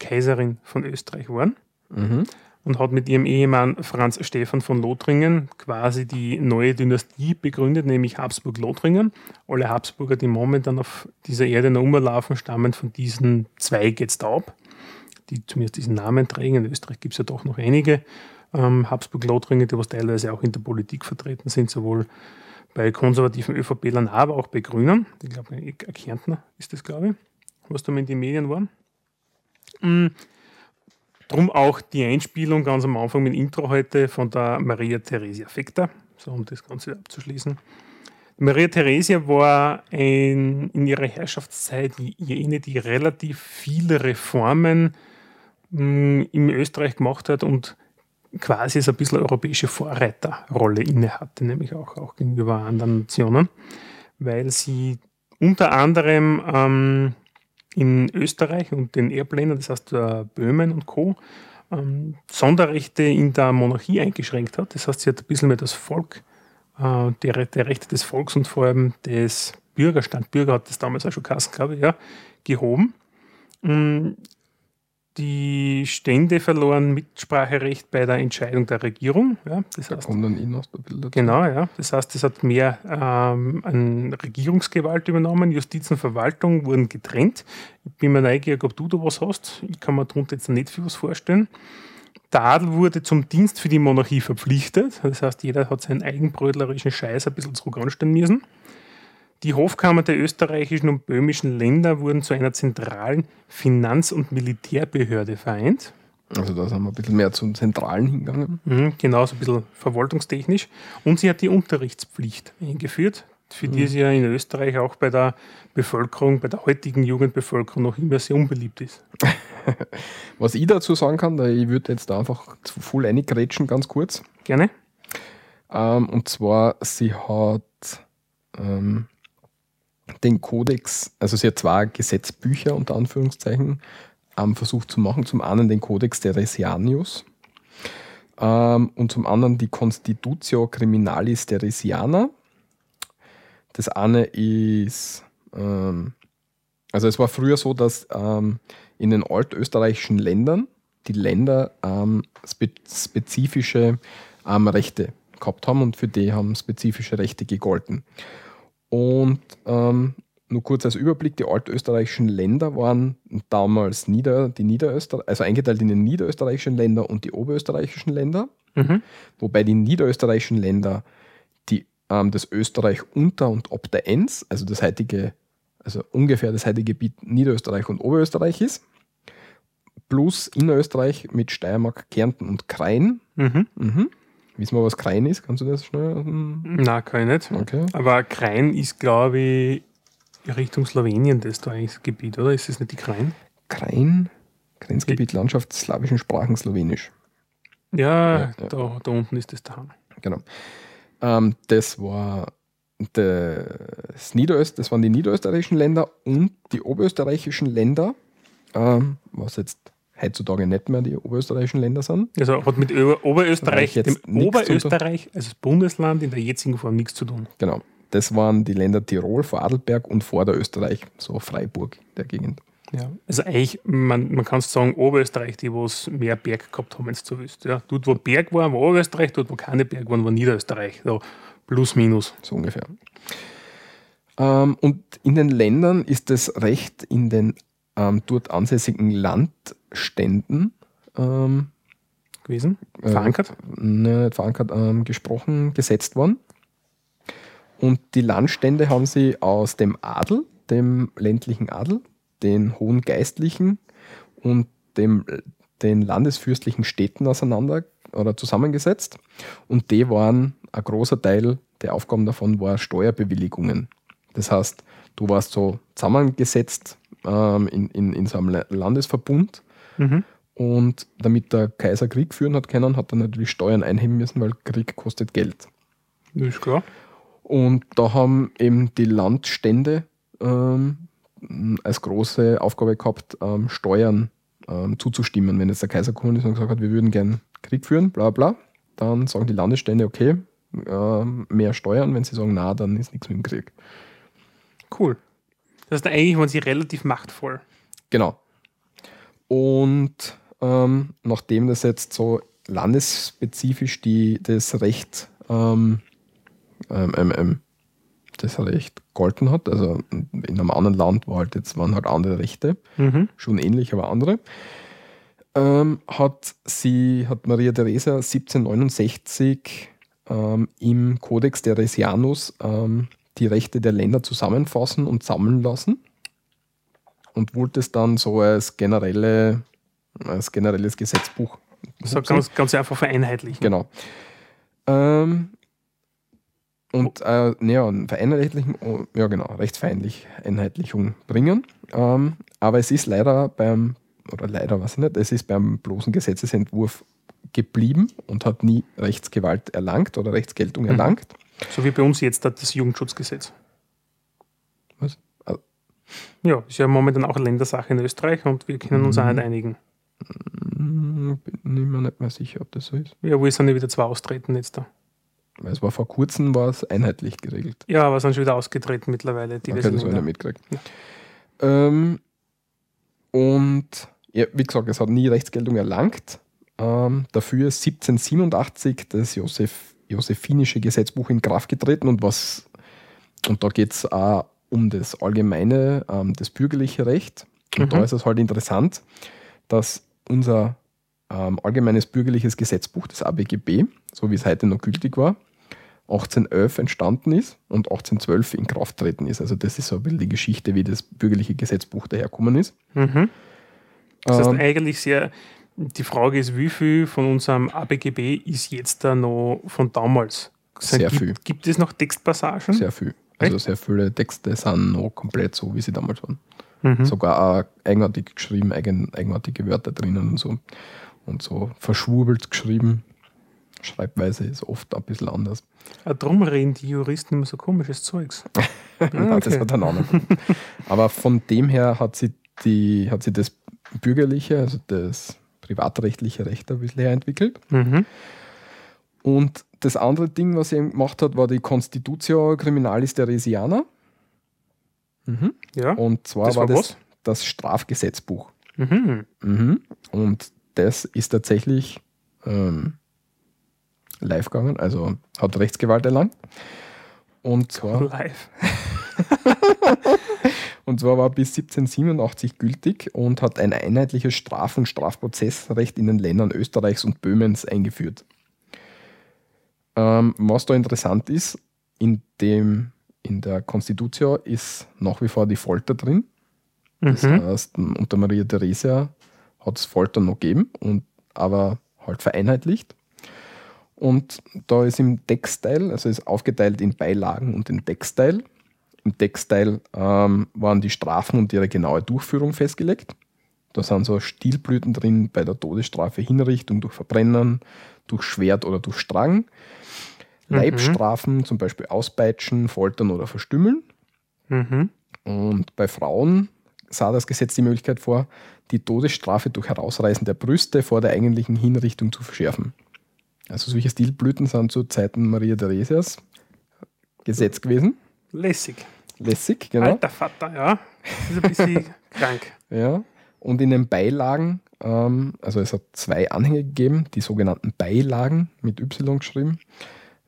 Kaiserin von Österreich geworden Mhm. Und hat mit ihrem Ehemann Franz Stephan von Lothringen quasi die neue Dynastie begründet, nämlich Habsburg-Lothringen. Alle Habsburger, die momentan auf dieser Erde noch umlaufen, stammen von diesen Zweig jetzt ab, die zumindest diesen Namen tragen. In Österreich gibt es ja doch noch einige. ähm, Habsburg-Lothringen, die was teilweise auch in der Politik vertreten sind, sowohl bei konservativen ÖVP-Lern, aber auch bei Grünen. Ich glaube, Kärntner ist das, glaube ich, was da in den Medien war. Mhm. Drum auch die Einspielung ganz am Anfang mit Intro heute von der Maria Theresia Fekter, so um das Ganze abzuschließen. Maria Theresia war ein, in ihrer Herrschaftszeit jene, die relativ viele Reformen mh, mm, in Österreich gemacht hat und quasi so ein bisschen europäische Vorreiterrolle inne hatte, nämlich auch, auch gegenüber anderen Nationen, weil sie unter anderem ähm, in Österreich und den Erbländern, das heißt äh, Böhmen und Co., ähm, Sonderrechte in der Monarchie eingeschränkt hat. Das heißt, sie hat ein bisschen mehr das Volk äh, der, der Rechte des Volks und vor allem des Bürgerstand, Bürger hat das damals auch schon Kassen, glaube ich, ja, gehoben. Die Stände verloren Mitspracherecht bei der Entscheidung der Regierung. Ja, das da heißt, kommt dann ein bisschen dazu. Genau, ja. Das heißt, es hat mehr ähm, an Regierungsgewalt übernommen. Justiz und Verwaltung wurden getrennt. Ich bin mir neugierig, ob du da was hast. Ich kann mir darunter jetzt nicht viel was vorstellen. Der Adel wurde zum Dienst für die Monarchie verpflichtet. Das heißt, jeder hat seinen eigenbrötlerischen Scheiß ein bisschen zurück anstellen müssen. Die Hofkammer der österreichischen und böhmischen Länder wurden zu einer zentralen Finanz- und Militärbehörde vereint. Also da sind wir ein bisschen mehr zum Zentralen hingegangen. Mhm, genau, so ein bisschen verwaltungstechnisch. Und sie hat die Unterrichtspflicht eingeführt, für die sie ja in Österreich auch bei der Bevölkerung, bei der heutigen Jugendbevölkerung noch immer sehr unbeliebt ist. Was ich dazu sagen kann, ich würde jetzt da einfach zu voll reingrätschen, ganz kurz. Gerne. Ähm, und zwar, sie hat ähm, den Kodex, also sie hat zwei Gesetzbücher unter Anführungszeichen ähm, versucht zu machen. Zum einen den Codex Teresianius ähm, und zum anderen die Constitutio Criminalis Teresiana. Das eine ist, ähm, also es war früher so, dass ähm, in den altösterreichischen Ländern die Länder ähm, spe spezifische ähm, Rechte gehabt haben und für die haben spezifische Rechte gegolten. Und ähm, nur kurz als Überblick, die altösterreichischen Länder waren damals Nieder, die Niederösterreich, also eingeteilt in die niederösterreichischen Länder und die oberösterreichischen Länder, Mhm. wobei die niederösterreichischen Länder die, ähm, das Österreich unter und ob der Enns, also das heutige, also ungefähr das heutige Gebiet Niederösterreich und Oberösterreich ist, plus Innerösterreich mit Steiermark, Kärnten und Krain. Mhm. Mhm. Wissen wir, was Krain ist? Kannst du das schnell? hm, Na, kann ich nicht. Okay. Aber Krain ist, glaube ich, Richtung Slowenien das da eigentlich das Gebiet, oder? Ist es nicht die Krain? Krain, Grenzgebiet Landschaft slawischen Sprachen Slowenisch. Ja, Ja, ja. Da, da unten ist das daheim. Genau. Ähm, das war das, Niederöst, das waren die niederösterreichischen Länder und die oberösterreichischen Länder, ähm, was jetzt heutzutage nicht mehr die oberösterreichischen Länder sind. Also hat mit Ober Oberösterreich, dem nichts zu Oberösterreich, also das Bundesland in der jetzigen Form nichts zu tun. Genau. Das waren die Länder Tirol, Vorarlberg und Vorderösterreich, so Freiburg der Gegend. Ja. Also eigentlich, man, man kann sagen, Oberösterreich, die was mehr Berg gehabt haben, wenn du so. Ja. Dort, wo Berg war, war Oberösterreich, dort, wo keine Berg waren, war Niederösterreich. So plus, minus. So ungefähr. Ähm, und in den Ländern ist das Recht in den ähm, dort ansässigen Landständen ähm, gewesen. Äh, Verankert. ne, nicht verankert, ähm, gesprochen, gesetzt worden. Und die Landstände haben sie aus dem Adel, dem ländlichen Adel, den hohen Geistlichen und dem, den landesfürstlichen Städten auseinander oder zusammengesetzt. Und die waren, ein großer Teil der Aufgaben davon war Steuerbewilligungen. Das heißt, du warst so zusammengesetzt ähm, in, in, in so einem La- Landesverbund Mhm. und damit der Kaiser Krieg führen hat können, hat er natürlich Steuern einheben müssen, weil Krieg kostet Geld. Das ist klar. Und da haben eben die Landstände ähm, als große Aufgabe gehabt, ähm, Steuern ähm, zuzustimmen. Wenn jetzt der Kaiser gekommen ist und gesagt hat, wir würden gern Krieg führen, bla bla, dann sagen die Landesstände, okay, ähm, mehr Steuern. Wenn sie sagen, na, dann ist nichts mit dem Krieg. Cool. Das heißt, eigentlich waren sie relativ machtvoll. Genau. Und ähm, nachdem das jetzt so landesspezifisch die, das Recht ähm, ähm, ähm, ähm, das Recht golden hat, also in einem anderen Land war halt jetzt, waren halt andere Rechte, Mhm. schon ähnlich, aber andere, ähm, hat sie, hat Maria Theresia 1769 ähm, im Codex Theresianus die Rechte der Länder zusammenfassen und sammeln lassen und wollte es dann so als, generelle, als generelles Gesetzbuch. So ganz, ganz einfach vereinheitlichen. Genau. Ähm, und äh, ja, vereinheitlichen, oh, ja genau, rechtsfeindlich Einheitlichung bringen. Ähm, aber es ist leider beim, oder leider weiß ich nicht, es ist beim bloßen Gesetzesentwurf geblieben und hat nie Rechtsgewalt erlangt oder Rechtsgeltung Mhm. erlangt. So wie bei uns jetzt das Jugendschutzgesetz. Ja, ist ja momentan auch Ländersache in Österreich und wir können uns auch Mhm. nicht einigen. hm, bin mir nicht mehr sicher, ob das so ist. Ja, wo sind ja wieder zwei austreten jetzt da? Weil es war vor kurzem war es einheitlich geregelt. Ja, aber sind schon wieder ausgetreten mittlerweile. Die Okay, das habe ich nicht mitgekriegt. Ähm, und ja, wie gesagt, es hat nie Rechtsgeltung erlangt. Ähm, dafür ist 1787 das Josef, Josephinische Gesetzbuch in Kraft getreten und was und da geht es auch um das allgemeine, ähm, das bürgerliche Recht. Und Mhm. da ist es halt interessant, dass unser ähm, allgemeines bürgerliches Gesetzbuch, das ABGB, so wie es heute noch gültig war, 1811 entstanden ist und 1812 in Kraft treten ist. Also das ist so ein bisschen die Geschichte, wie das bürgerliche Gesetzbuch daherkommen ist. Mhm. Das heißt Ähm, eigentlich sehr, die Frage ist, wie viel von unserem ABGB ist jetzt da noch von damals? Sehr gibt, viel. Gibt es noch Textpassagen? sehr viel. Also sehr viele Texte sind noch komplett so, wie sie damals waren. Mhm. Sogar auch eigenartig geschrieben, eigen, eigenartige Wörter drinnen und so. Und so verschwurbelt geschrieben. Schreibweise ist oft ein bisschen anders. Ah, Drum reden die Juristen immer so komisches Zeugs. Nein, das okay. hat einen anderen. Aber von dem her hat sie, die, hat sie das bürgerliche, also das privatrechtliche Recht ein bisschen herentwickelt. Mhm. Und das andere Ding, was eben gemacht hat, war die Constitutio Criminalis Theresiana. Mhm. Ja. Und zwar Das war, war das das Strafgesetzbuch. Mhm. Mhm. Und das ist tatsächlich ähm, live gegangen, also hat Rechtsgewalt erlangt. Und zwar, Live. und zwar war bis 1787 gültig und hat ein einheitliches Straf- und Strafprozessrecht in den Ländern Österreichs und Böhmens eingeführt. Ähm, was da interessant ist, in, dem, in der Constitutio ist nach wie vor die Folter drin. Das Mhm. heißt, unter Maria Theresia hat es Folter noch gegeben, und, aber halt vereinheitlicht. Und da ist im Textteil, also ist aufgeteilt in Beilagen und in Textteil. Im Textteil ähm, waren die Strafen und ihre genaue Durchführung festgelegt. Da sind so Stilblüten drin bei der Todesstrafe, Hinrichtung durch Verbrennen, durch Schwert oder durch Strang. Leibstrafen, zum Beispiel Auspeitschen, Foltern oder Verstümmeln. Mhm. Und bei Frauen sah das Gesetz die Möglichkeit vor, die Todesstrafe durch Herausreißen der Brüste vor der eigentlichen Hinrichtung zu verschärfen. Also solche Stilblüten sind zu Zeiten Maria Theresias Gesetz gewesen. Lässig. Lässig, genau. Alter Vater, ja. Das ist ein bisschen krank. Ja. Und in den Beilagen, also es hat zwei Anhänge gegeben, die sogenannten Beilagen mit Y geschrieben.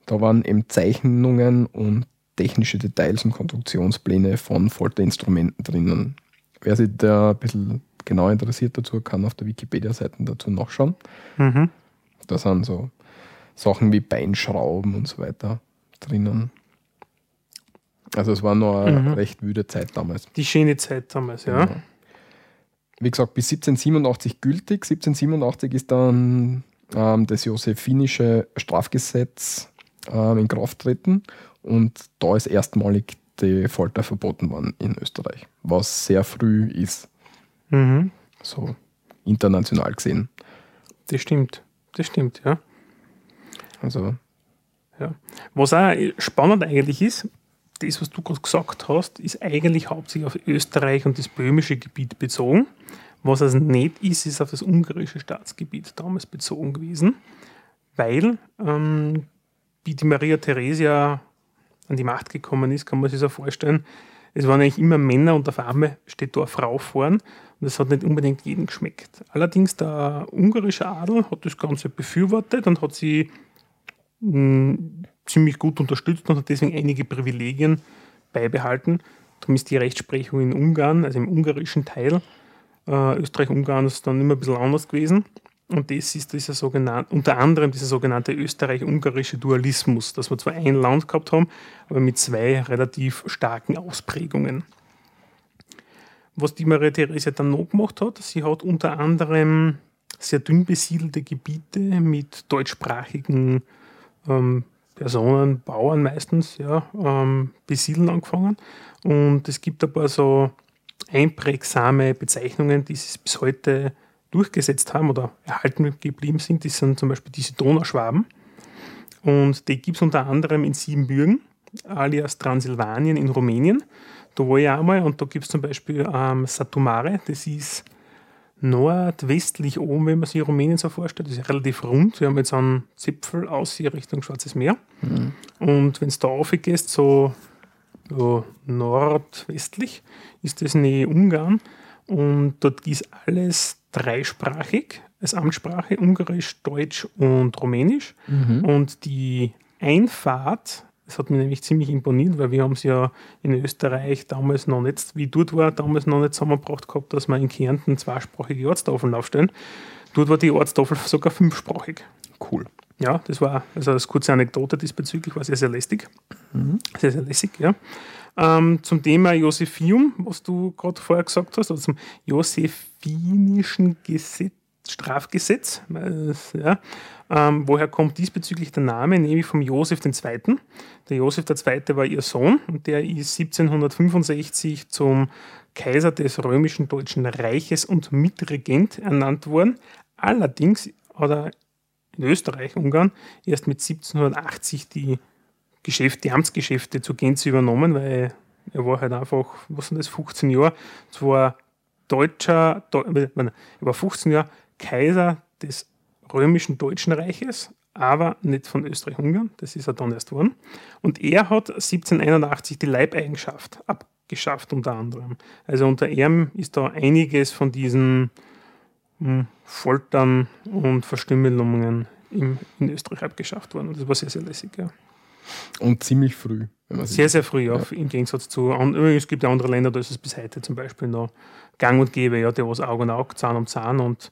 Da waren eben Zeichnungen und technische Details und Konstruktionspläne von Folterinstrumenten drinnen. Wer sich da ein bisschen genauer interessiert dazu, kann auf der Wikipedia-Seite dazu nachschauen. Mhm. Da sind so Sachen wie Beinschrauben und so weiter drinnen. Also es war noch eine Mhm. recht wüde Zeit damals. Die schöne Zeit damals, ja. Genau. Wie gesagt, bis 1787 gültig. 1787 ist dann ähm, das Josephinische Strafgesetz ähm, in Kraft treten und da ist erstmalig die Folter verboten worden in Österreich, was sehr früh ist, Mhm. so international gesehen. Das stimmt. Das stimmt, ja. Also Was auch spannend eigentlich ist, das, was du gerade gesagt hast, ist eigentlich hauptsächlich auf Österreich und das böhmische Gebiet bezogen. Was es nicht ist, ist auf das ungarische Staatsgebiet damals bezogen gewesen, weil ähm, wie die Maria Theresia an die Macht gekommen ist, kann man sich so vorstellen, es waren eigentlich immer Männer und auf einmal steht da eine Frau vorn und das hat nicht unbedingt jedem geschmeckt. Allerdings der ungarische Adel hat das Ganze befürwortet und hat sie ziemlich gut unterstützt und hat deswegen einige Privilegien beibehalten. Darum ist die Rechtsprechung in Ungarn, also im ungarischen Teil, Äh, Österreich-Ungarn ist dann immer ein bisschen anders gewesen. Und das ist dieser sogenannte, unter anderem dieser sogenannte österreich-ungarische Dualismus, dass wir zwar ein Land gehabt haben, aber mit zwei relativ starken Ausprägungen. Was die Maria Therese dann noch gemacht hat, sie hat unter anderem sehr dünn besiedelte Gebiete mit deutschsprachigen ähm, Personen, Bauern meistens, ja, ähm, besiedeln angefangen. Und es gibt ein paar so einprägsame Bezeichnungen, die sich bis heute durchgesetzt haben oder erhalten geblieben sind. Das sind zum Beispiel diese Donauschwaben. Und die gibt es unter anderem in Siebenbürgen, alias Transsilvanien in Rumänien. Da war ich auch mal und da gibt es zum Beispiel ähm, Satumare, das ist nordwestlich oben, wenn man sich Rumänien so vorstellt. Das ist relativ rund. Wir haben jetzt einen Zipfel aus hier Richtung Schwarzes Meer. Mhm. Und wenn es da aufgehst, so, so nordwestlich, ist das Nähe Ungarn. Und dort ist alles dreisprachig als Amtssprache, Ungarisch, Deutsch und Rumänisch. Mhm. Und die Einfahrt, das hat mich nämlich ziemlich imponiert, weil wir haben es ja in Österreich damals noch nicht, wie dort war, damals noch nicht zusammengebracht gehabt, dass wir in Kärnten zweisprachige Ortstafeln aufstellen. Dort war die Ortstafel sogar fünfsprachig. Cool. Ja, das war also als kurze Anekdote diesbezüglich, war sehr, sehr lästig. Mhm. Sehr, sehr lässig, ja. Ähm, zum Thema Josephium, was du gerade vorher gesagt hast, also zum Josephinischen Gesetz, Strafgesetz. Ja. Ähm, woher kommt diesbezüglich der Name? Nämlich vom Josef II. Der Josef II. war ihr Sohn und der ist 1765 zum Kaiser des römischen Deutschen Reiches und Mitregent ernannt worden. Allerdings hat er in Österreich, Ungarn, erst mit 1780 die Geschäfte, die Amtsgeschäfte zur Gänze übernommen, weil er war halt einfach, was sind das, 15 Jahre, zwar deutscher, er war 15 Jahre Kaiser des römischen Deutschen Reiches, aber nicht von Österreich-Ungarn, das ist er dann erst worden. Und er hat 1781 die Leibeigenschaft abgeschafft unter anderem. Also unter ihm ist da einiges von diesen hm, Foltern und Verstümmelungen in Österreich abgeschafft worden. Und das war sehr, sehr lässig, ja. Und ziemlich früh. sehr, sehr früh, ja, im Gegensatz zu anderen. Es gibt ja andere Länder, da ist es bis heute zum Beispiel noch gang und gäbe, ja, der was Auge um Auge, Zahn um Zahn und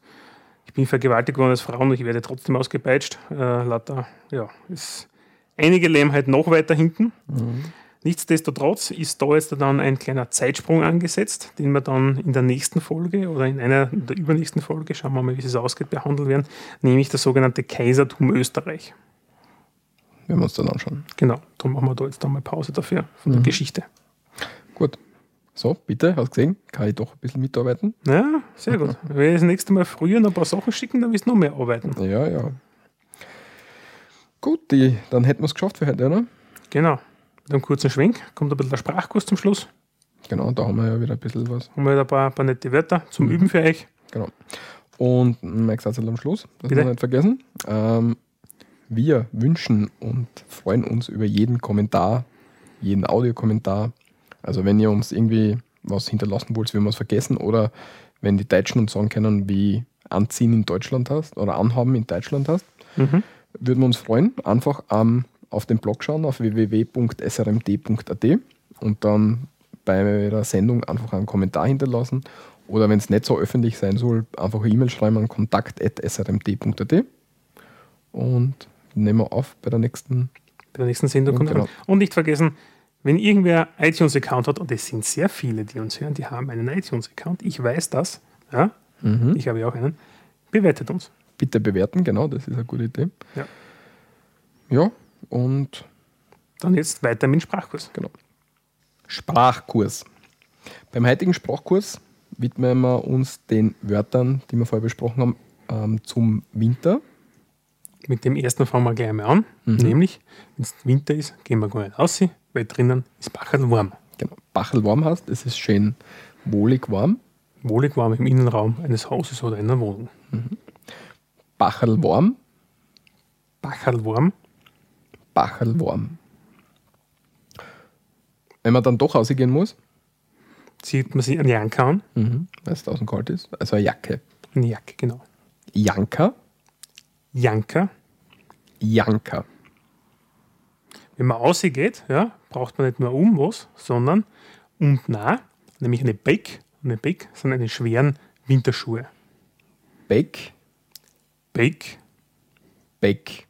ich bin vergewaltigt worden als Frau und ich werde trotzdem ausgepeitscht. Äh, lauter, ja, ist einige halt noch weiter hinten. Mhm. Nichtsdestotrotz ist da jetzt dann ein kleiner Zeitsprung angesetzt, den wir dann in der nächsten Folge oder in einer der übernächsten Folge, schauen wir mal, wie es ausgeht, behandeln werden, nämlich das sogenannte Kaisertum Österreich werden wir uns dann anschauen. Genau, darum machen wir da jetzt einmal Pause dafür von der mhm. Geschichte. Gut. So, bitte, hast du gesehen? Kann ich doch ein bisschen mitarbeiten? Ja, sehr gut. Wenn ich das nächste Mal früher noch ein paar Sachen schicken, dann wirst du noch mehr arbeiten. Ja, ja. Gut, die, dann hätten wir es geschafft für heute, oder? Genau. Mit einem kurzen Schwenk kommt ein bisschen der Sprachkurs zum Schluss. Genau, da haben wir ja wieder ein bisschen was. Haben wir wieder ein paar, paar nette Wörter zum mhm. Üben für euch. Genau. Und mein Satz am Schluss, das wir nicht vergessen. Ähm, wir wünschen und freuen uns über jeden Kommentar, jeden Audiokommentar. Also wenn ihr uns irgendwie was hinterlassen wollt, wir was vergessen oder wenn die Deutschen uns sagen können, wie Anziehen in Deutschland hast oder Anhaben in Deutschland hast, mhm. würden wir uns freuen. Einfach ähm, auf den Blog schauen auf www.srmd.at und dann bei der Sendung einfach einen Kommentar hinterlassen oder wenn es nicht so öffentlich sein soll, einfach eine E-Mail schreiben an kontakt.srmd.at und nehmen wir auf bei der nächsten, bei der nächsten Sendung. Und, genau. und nicht vergessen, wenn irgendwer iTunes-Account hat, und es sind sehr viele, die uns hören, die haben einen iTunes-Account, ich weiß das, ja, mhm. ich habe ja auch einen, bewertet uns. Bitte bewerten, genau, das ist eine gute Idee. Ja. Ja, und dann jetzt weiter mit dem Sprachkurs. Genau. Sprachkurs. Beim heutigen Sprachkurs widmen wir uns den Wörtern, die wir vorher besprochen haben, ähm, zum Winter mit dem ersten fangen wir gleich mal an. Mhm. Nämlich, wenn es Winter ist, gehen wir gar nicht raus, weil drinnen ist Bachel warm. Genau. Bachel warm heißt, es ist schön wohlig warm. Wohlig warm im Innenraum eines Hauses oder einer Wohnung. Mhm. Bachel warm. Bachel warm. Bachel warm. Wenn man dann doch rausgehen muss, zieht man sich eine Jacke an. Mhm, weil es draußen kalt ist. Also eine Jacke. Eine Jacke, genau. Janka. Janka. Janka. Wenn man rausgeht, ja, braucht man nicht nur um was, sondern und nah, nämlich eine Bike. Eine Bike sind einen schweren Winterschuhe. Beck, Bake. Beck.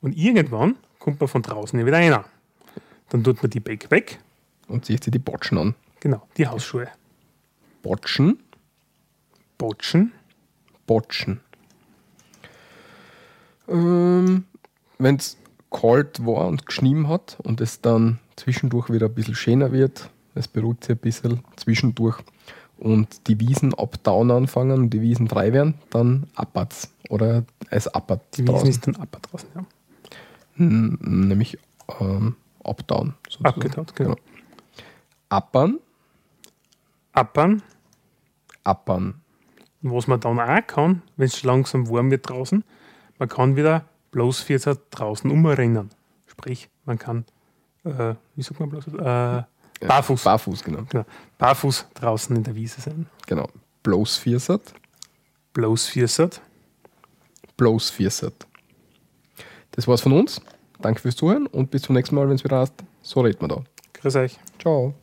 Und irgendwann kommt man von draußen wieder rein. Dann tut man die Bake weg. Und zieht sie die Botschen an. Genau, die Hausschuhe. Botschen, Botschen. Botschen. Ähm, Wenn es kalt war und geschnien hat und es dann zwischendurch wieder ein bisschen schöner wird, es beruhigt sich ein bisschen zwischendurch und die Wiesen abdown anfangen und die Wiesen frei werden, dann appert's. Oder es appert Die Wiesen draußen. ist dann ab draußen. Ja. N- Nämlich ähm, abdown. sozusagen. Abgetaut, genau. Appern, Appern. appern. Und was man dann auch kann, wenn es langsam warm wird draußen, man kann wieder bloß 14 draußen umrennen. Sprich, man kann, äh, wie sagt man bloß, äh, barfuß, Barfuß, genau. genau, barfuß draußen in der Wiese sein. genau. Bloß Viersat, Bloß 14. bloß Viersat. Das war's von uns. Danke fürs Zuhören und bis zum nächsten Mal, wenn es wieder heißt, so redet man da. Grüß euch. Ciao.